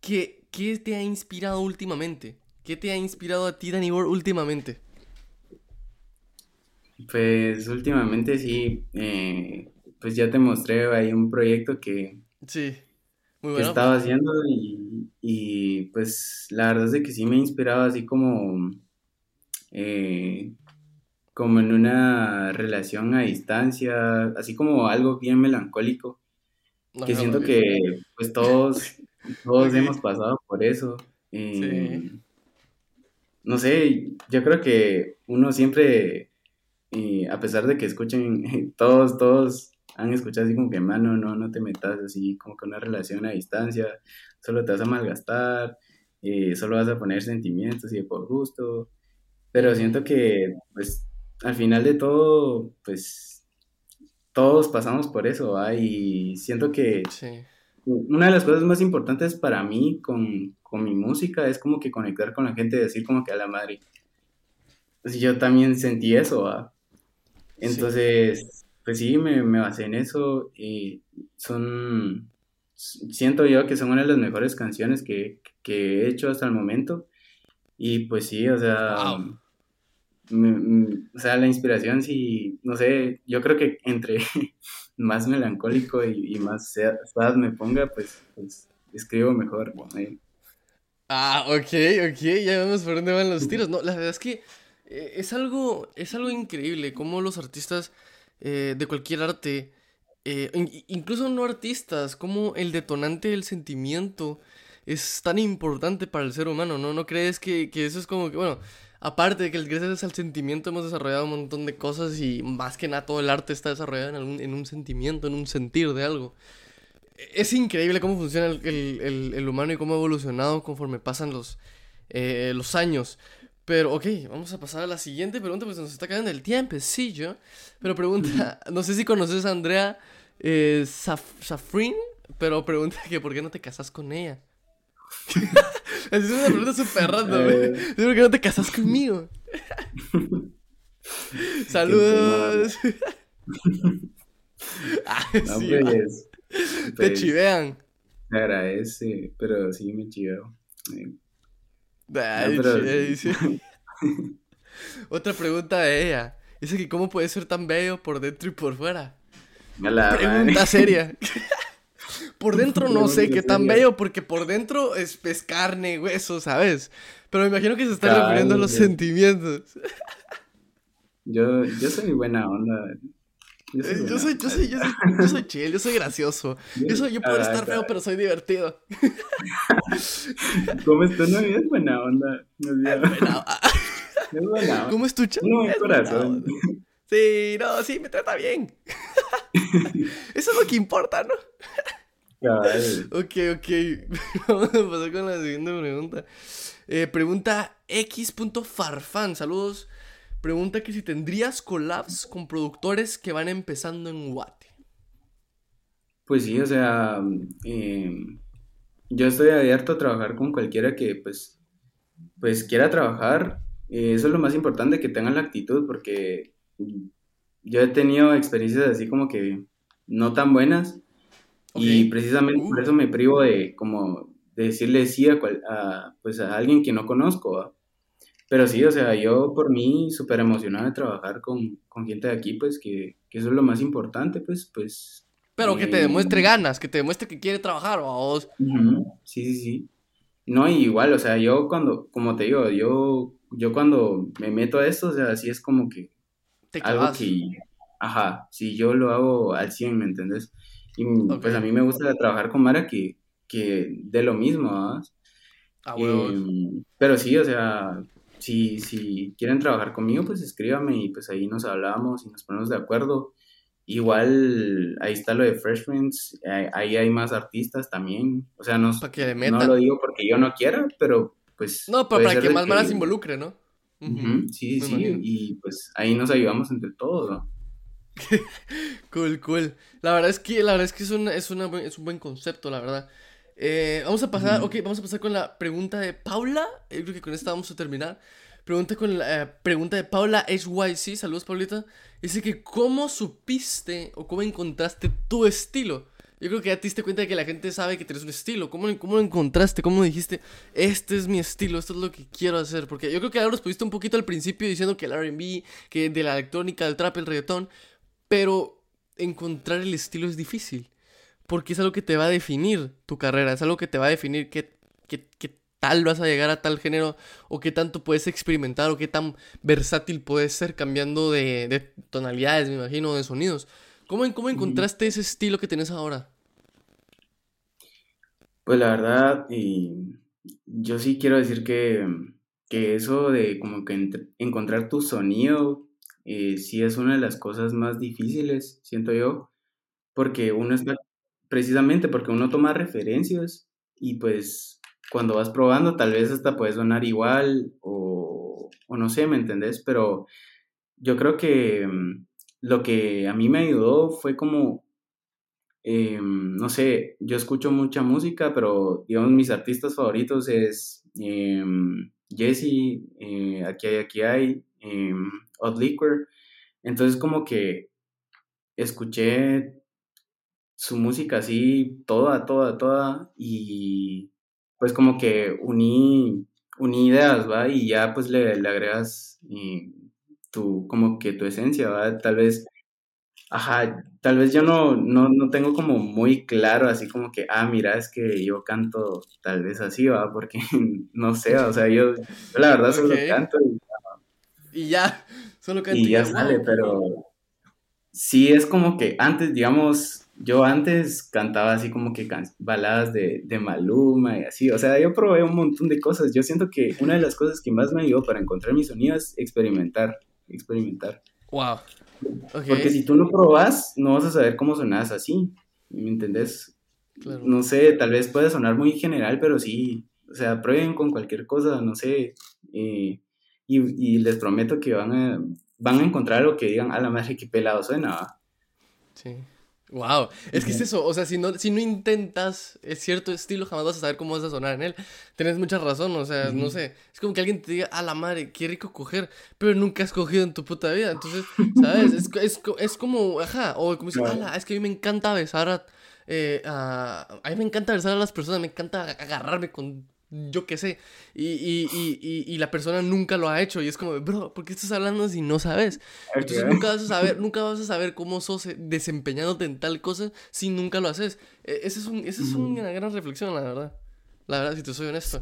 que ¿qué te ha inspirado últimamente? ¿Qué te ha inspirado a ti, Danny últimamente? Pues últimamente sí, eh, pues ya te mostré ahí un proyecto que, sí. estaba haciendo y, pues la verdad es de que sí me inspiraba así como, eh, como en una relación a distancia, así como algo bien melancólico, que siento que pues todos, (laughs) todos hemos pasado por eso. Eh, no sé, yo creo que uno siempre, eh, a pesar de que escuchen, (laughs) todos, todos han escuchado así como que, mano, no, no te metas así como que una relación a distancia, solo te vas a malgastar, eh, solo vas a poner sentimientos y por gusto, pero siento que, pues, al final de todo, pues, todos pasamos por eso, y siento que una de las cosas más importantes para mí con, mi música es como que conectar con la gente y decir como que a la madre. Pues yo también sentí eso, Entonces, pues sí, me, me, basé en eso y son, siento yo que son una de las mejores canciones que, he hecho hasta el momento. Y pues sí, o sea, o sea, la inspiración sí, no sé, yo creo que entre (laughs) más melancólico y, más sad me ponga, pues, pues escribo mejor. Ah, ok, ok, ya vemos por dónde van los tiros. No, la verdad es que eh, es algo, es algo increíble cómo los artistas eh, de cualquier arte, eh, incluso no artistas, como el detonante del sentimiento es tan importante para el ser humano, ¿no? ¿No crees que, que eso es como que, bueno, aparte de que gracias al sentimiento hemos desarrollado un montón de cosas y más que nada todo el arte está desarrollado en, en un sentimiento, en un sentir de algo. Es increíble cómo funciona el, el, el, humano y cómo ha evolucionado conforme pasan los, los años. Pero, ok, vamos a pasar a la siguiente pregunta, pues nos está cayendo el tiempo, sí, yo. Pero pregunta, no sé si conoces a Andrea eh, Safrin, pero pregunta que por qué no te casas con ella. (laughs) es una pregunta súper random, eh. ¿Por qué no te casas conmigo? (laughs) Saludos. (laughs) ah, sí, pues, te pues, chivean. Me agradece, pero sí me chiveo. Eh, (laughs) Otra pregunta de ella. Dice que cómo puede ser tan bello por dentro y por fuera. pregunta seria. (laughs) por dentro no sé qué tan bello, porque por dentro es, carne, hueso, ¿sabes? Pero me imagino que se está refiriendo a los sentimientos. yo, yo soy buena onda. Yo soy, yo soy, yo soy, yo soy, chill, yo soy gracioso. Yo, soy, yo puedo estar feo, pero soy divertido. (laughs) ¿Cómo estás? No, es buena onda. (laughs) Es buena, onda. ¿Cómo es tu chat? No, es corazón. Sí, no, sí, me trata bien. (laughs) Eso es lo que importa, ¿no? Ok, ok. Vamos a pasar con la siguiente pregunta. Eh, pregunta X.farfan. Saludos Pregunta que si tendrías collabs con productores que van empezando en Guate. Pues sí, o sea, em, yo estoy abierto a trabajar con cualquiera que pues, pues quiera trabajar. Eh, eso es lo más importante, que tengan la actitud, porque yo he tenido experiencias así como que no tan buenas y precisamente por uh. eso me privo de como decirle sí a, pues a alguien que no conozco. Pero sí, o sea, yo por mí súper emocionado de trabajar con, gente de aquí, pues que, eso es lo más importante, pues, pues. Pero que te demuestre eh, ganas, que te demuestre que quiere trabajar, vos. Sí, sí, sí. No, igual, o sea, yo cuando, como te digo, yo, yo cuando me meto a esto, o sea, sí es como que te algo que, ajá, sí, yo lo hago al 100, ¿me entiendes? Y pues a mí me gusta trabajar con Mara que, que de lo mismo, ¿ah? Ah, em, pero sí, o sea, si, si quieren trabajar conmigo, pues escríbame y pues ahí nos hablamos y nos ponemos de acuerdo. Igual ahí está lo de Freshmans, ahí hay más artistas también. O sea, no, no lo digo porque yo no quiera, pero pues... No, pero para que más malas se involucre, ¿no? Sí, sí, y pues ahí nos ayudamos entre todos, ¿no? (laughs) cool, cool. La verdad es que, la verdad es, que es, una, es, una, es un buen concepto, la verdad. Eh, vamos a pasar, ok, vamos a pasar con la pregunta de Paula. Yo creo que con esta vamos a terminar. Pregunta con la eh, pregunta de Paula HYC. Saludos, Paulita. Dice que ¿cómo supiste o cómo encontraste tu estilo? Yo creo que ya te diste cuenta de que la gente sabe que tienes un estilo. ¿Cómo, cómo lo encontraste? ¿Cómo dijiste, este es mi estilo, esto es lo que quiero hacer? Porque yo creo que ahora los pusiste un poquito al principio diciendo que el RB, que de la electrónica, del trap, el reggaetón. Pero encontrar el estilo es difícil porque es algo que te va a definir tu carrera, es algo que te va a definir qué, tal vas a llegar a tal género o qué tanto puedes experimentar o qué tan versátil puedes ser cambiando de, tonalidades, me imagino, de sonidos. ¿Cómo, cómo encontraste ese estilo que tienes ahora? Pues la verdad, y yo sí quiero decir que, que eso de como que encontrar tu sonido eh, sí es una de las cosas más difíciles, siento yo, porque uno está, precisamente porque uno toma referencias y pues cuando vas probando tal vez hasta puede sonar igual o, no sé, ¿me entendés? Pero yo creo que mm, lo que a mí me ayudó fue como, eh, no sé, yo escucho mucha música, pero digamos mis artistas favoritos es eh, Jesse, eh, Aquí hay, aquí hay, Odd Liquor. Entonces como que escuché su música así, toda, toda, toda, y pues como que uní, uní ideas, ¿va? Y ya pues le, le agregas tu, como que tu esencia, ¿va? Tal vez, ajá, tal vez yo no, no, no tengo como muy claro así como que, ah, mira, es que yo canto tal vez así, ¿va? Porque (laughs) no sé, o sea, yo, la verdad solo canto y, ya, (laughs) solo canto y ya sale, pero sí es como que antes, digamos, yo antes cantaba así como que baladas de, de, Maluma y así, o sea, yo probé un montón de cosas. Yo siento que una de las cosas que más me ayudó para encontrar mi sonido es experimentar experimentar. Wow. Porque si tú no probas, no vas a saber cómo sonas así. ¿Me entendés? No sé, tal vez puede sonar muy general, pero sí. O sea, prueben con cualquier cosa, no sé. Eh, y, les prometo que van a, van a encontrar lo que digan, a la madre, qué pelado suena. Sí. Wow, es que es eso, o sea, si no, si no intentas cierto estilo, jamás vas a saber cómo vas a sonar en él. Tienes mucha razón, o sea, no sé, es como que alguien te diga, a la madre, qué rico coger, pero nunca has cogido en tu puta vida. Entonces, ¿sabes? Es, (laughs) es, es como, ajá, o como decir, ala, es que a mí me encanta besar a, eh, a, a mí me encanta besar a las personas, me encanta agarrarme con yo qué sé, y, y, y, y, la persona nunca lo ha hecho y es como, bro, ¿por qué estás hablando si no sabes? Entonces nunca vas a saber, nunca vas a saber cómo sos desempeñándote en tal cosa si nunca lo haces. E, esa es, un, esa es una gran reflexión, la verdad. La verdad, si te soy honesto.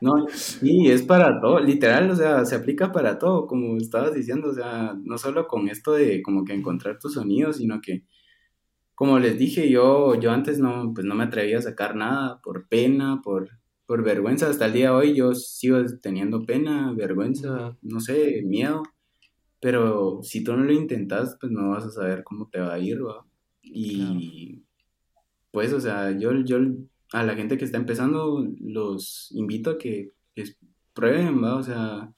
No, sí, es para todo, literal, o sea, se aplica para todo, como estabas diciendo, o sea, no solo con esto de como que encontrar tu sonido, sino que como les dije, yo, yo antes no, pues no me atrevía a sacar nada por pena, por, por vergüenza. Hasta el día de hoy yo sigo teniendo pena, vergüenza, no sé, miedo. Pero si tú no lo intentas, pues no vas a saber cómo te va a ir, ¿va? Y pues, o sea, yo, yo a la gente que está empezando los invito a que, prueben, ¿va? O sea,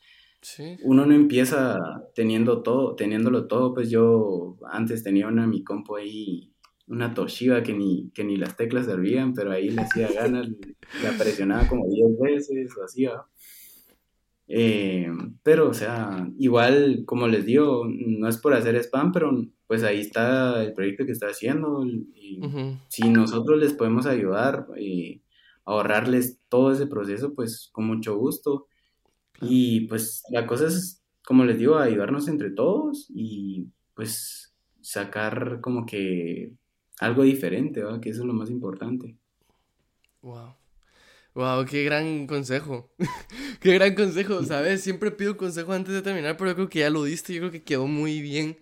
uno no empieza teniendo todo, teniéndolo todo, pues yo antes tenía una mi compo ahí una Toshiba que ni, que ni las teclas servían, pero ahí le hacía ganas, la presionaba como 10 veces o así, eh, pero, o sea, igual, como les digo, no es por hacer spam, pero pues ahí está el proyecto que está haciendo. Y Si nosotros les podemos ayudar y ahorrarles todo ese proceso, pues con mucho gusto. Y pues la cosa es, como les digo, ayudarnos entre todos y pues sacar como que algo diferente, ¿va? Que eso es lo más importante. Wow. Wow, qué gran consejo. (laughs) qué gran consejo, ¿sabes? Siempre pido consejo antes de terminar, pero yo creo que ya lo diste, yo creo que quedó muy bien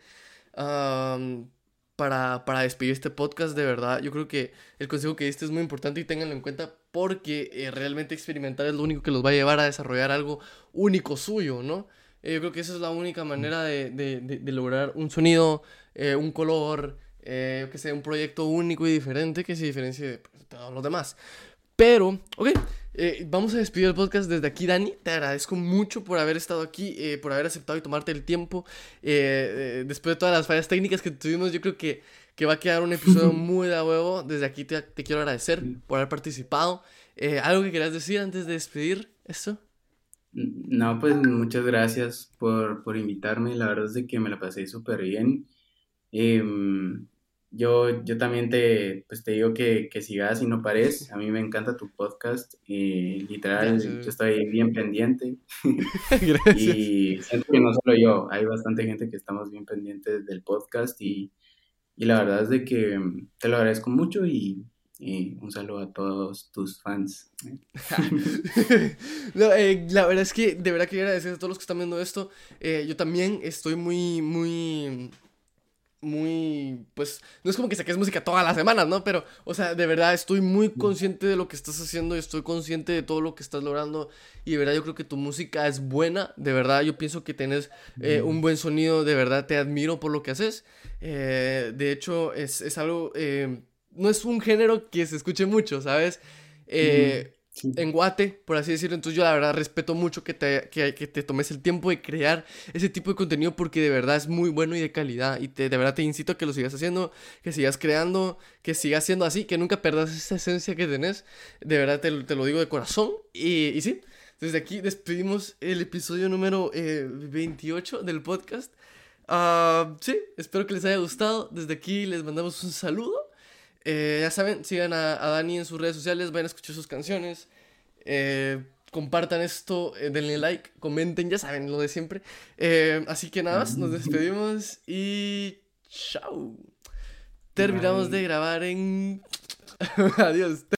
para, para despedir este podcast, de verdad. Yo creo que el consejo que diste es muy importante y ténganlo en cuenta porque eh, realmente experimentar es lo único que los va a llevar a desarrollar algo único suyo, ¿no? Eh, yo creo que esa es la única manera de, de, de, lograr un sonido, eh, un color, eh, que sea un proyecto único y diferente que se diferencie de, pues, todos los demás. Pero, ok, eh, vamos a despedir el podcast desde aquí, Dani. Te agradezco mucho por haber estado aquí, eh, por haber aceptado y tomarte el tiempo. después de todas las fallas técnicas que tuvimos, yo creo que, que va a quedar un episodio (laughs) muy de huevo. Desde aquí te, te quiero agradecer por haber participado. ¿Algo que quieras decir antes de despedir esto? No, pues muchas gracias por, por invitarme. La verdad es de que me la pasé súper bien. Eh, yo, yo también te, pues te digo que, que sigas y no pares. A mí me encanta tu podcast. Y literal, yo estoy bien pendiente. (laughs) y siento que no solo yo, hay bastante gente que estamos bien pendientes del podcast. Y, y la verdad es de que te lo agradezco mucho y, un saludo a todos tus fans. (laughs) no, eh, la verdad es que de verdad quería agradecer a todos los que están viendo esto. Eh, yo también estoy muy, muy muy, pues, no es como que saques música todas las semanas, ¿no? Pero, o sea, de verdad estoy muy consciente de lo que estás haciendo y estoy consciente de todo lo que estás logrando y de verdad yo creo que tu música es buena, de verdad yo pienso que tienes eh, un buen sonido, de verdad te admiro por lo que haces. Eh, de hecho, es, es algo, eh, no es un género que se escuche mucho, ¿sabes? Eh, en Guate, por así decirlo. Entonces yo la verdad respeto mucho que te, que, te tomes el tiempo de crear ese tipo de contenido porque de verdad es muy bueno y de calidad. Y te, de verdad te incito a que lo sigas haciendo, que sigas creando, que sigas siendo así, que nunca perdas esa esencia que tenés. De verdad te, te lo digo de corazón. Y, y, sí, desde aquí despedimos el episodio número 28 eh, del podcast. Uh, sí, espero que les haya gustado. Desde aquí les mandamos un saludo. Eh, ya saben, sigan a, Dani en sus redes sociales, vayan a escuchar sus canciones. Eh, compartan esto, eh, denle like, comenten, ya saben lo de siempre. así que nada más, nos despedimos y chao. Terminamos de grabar en... (laughs) Adiós.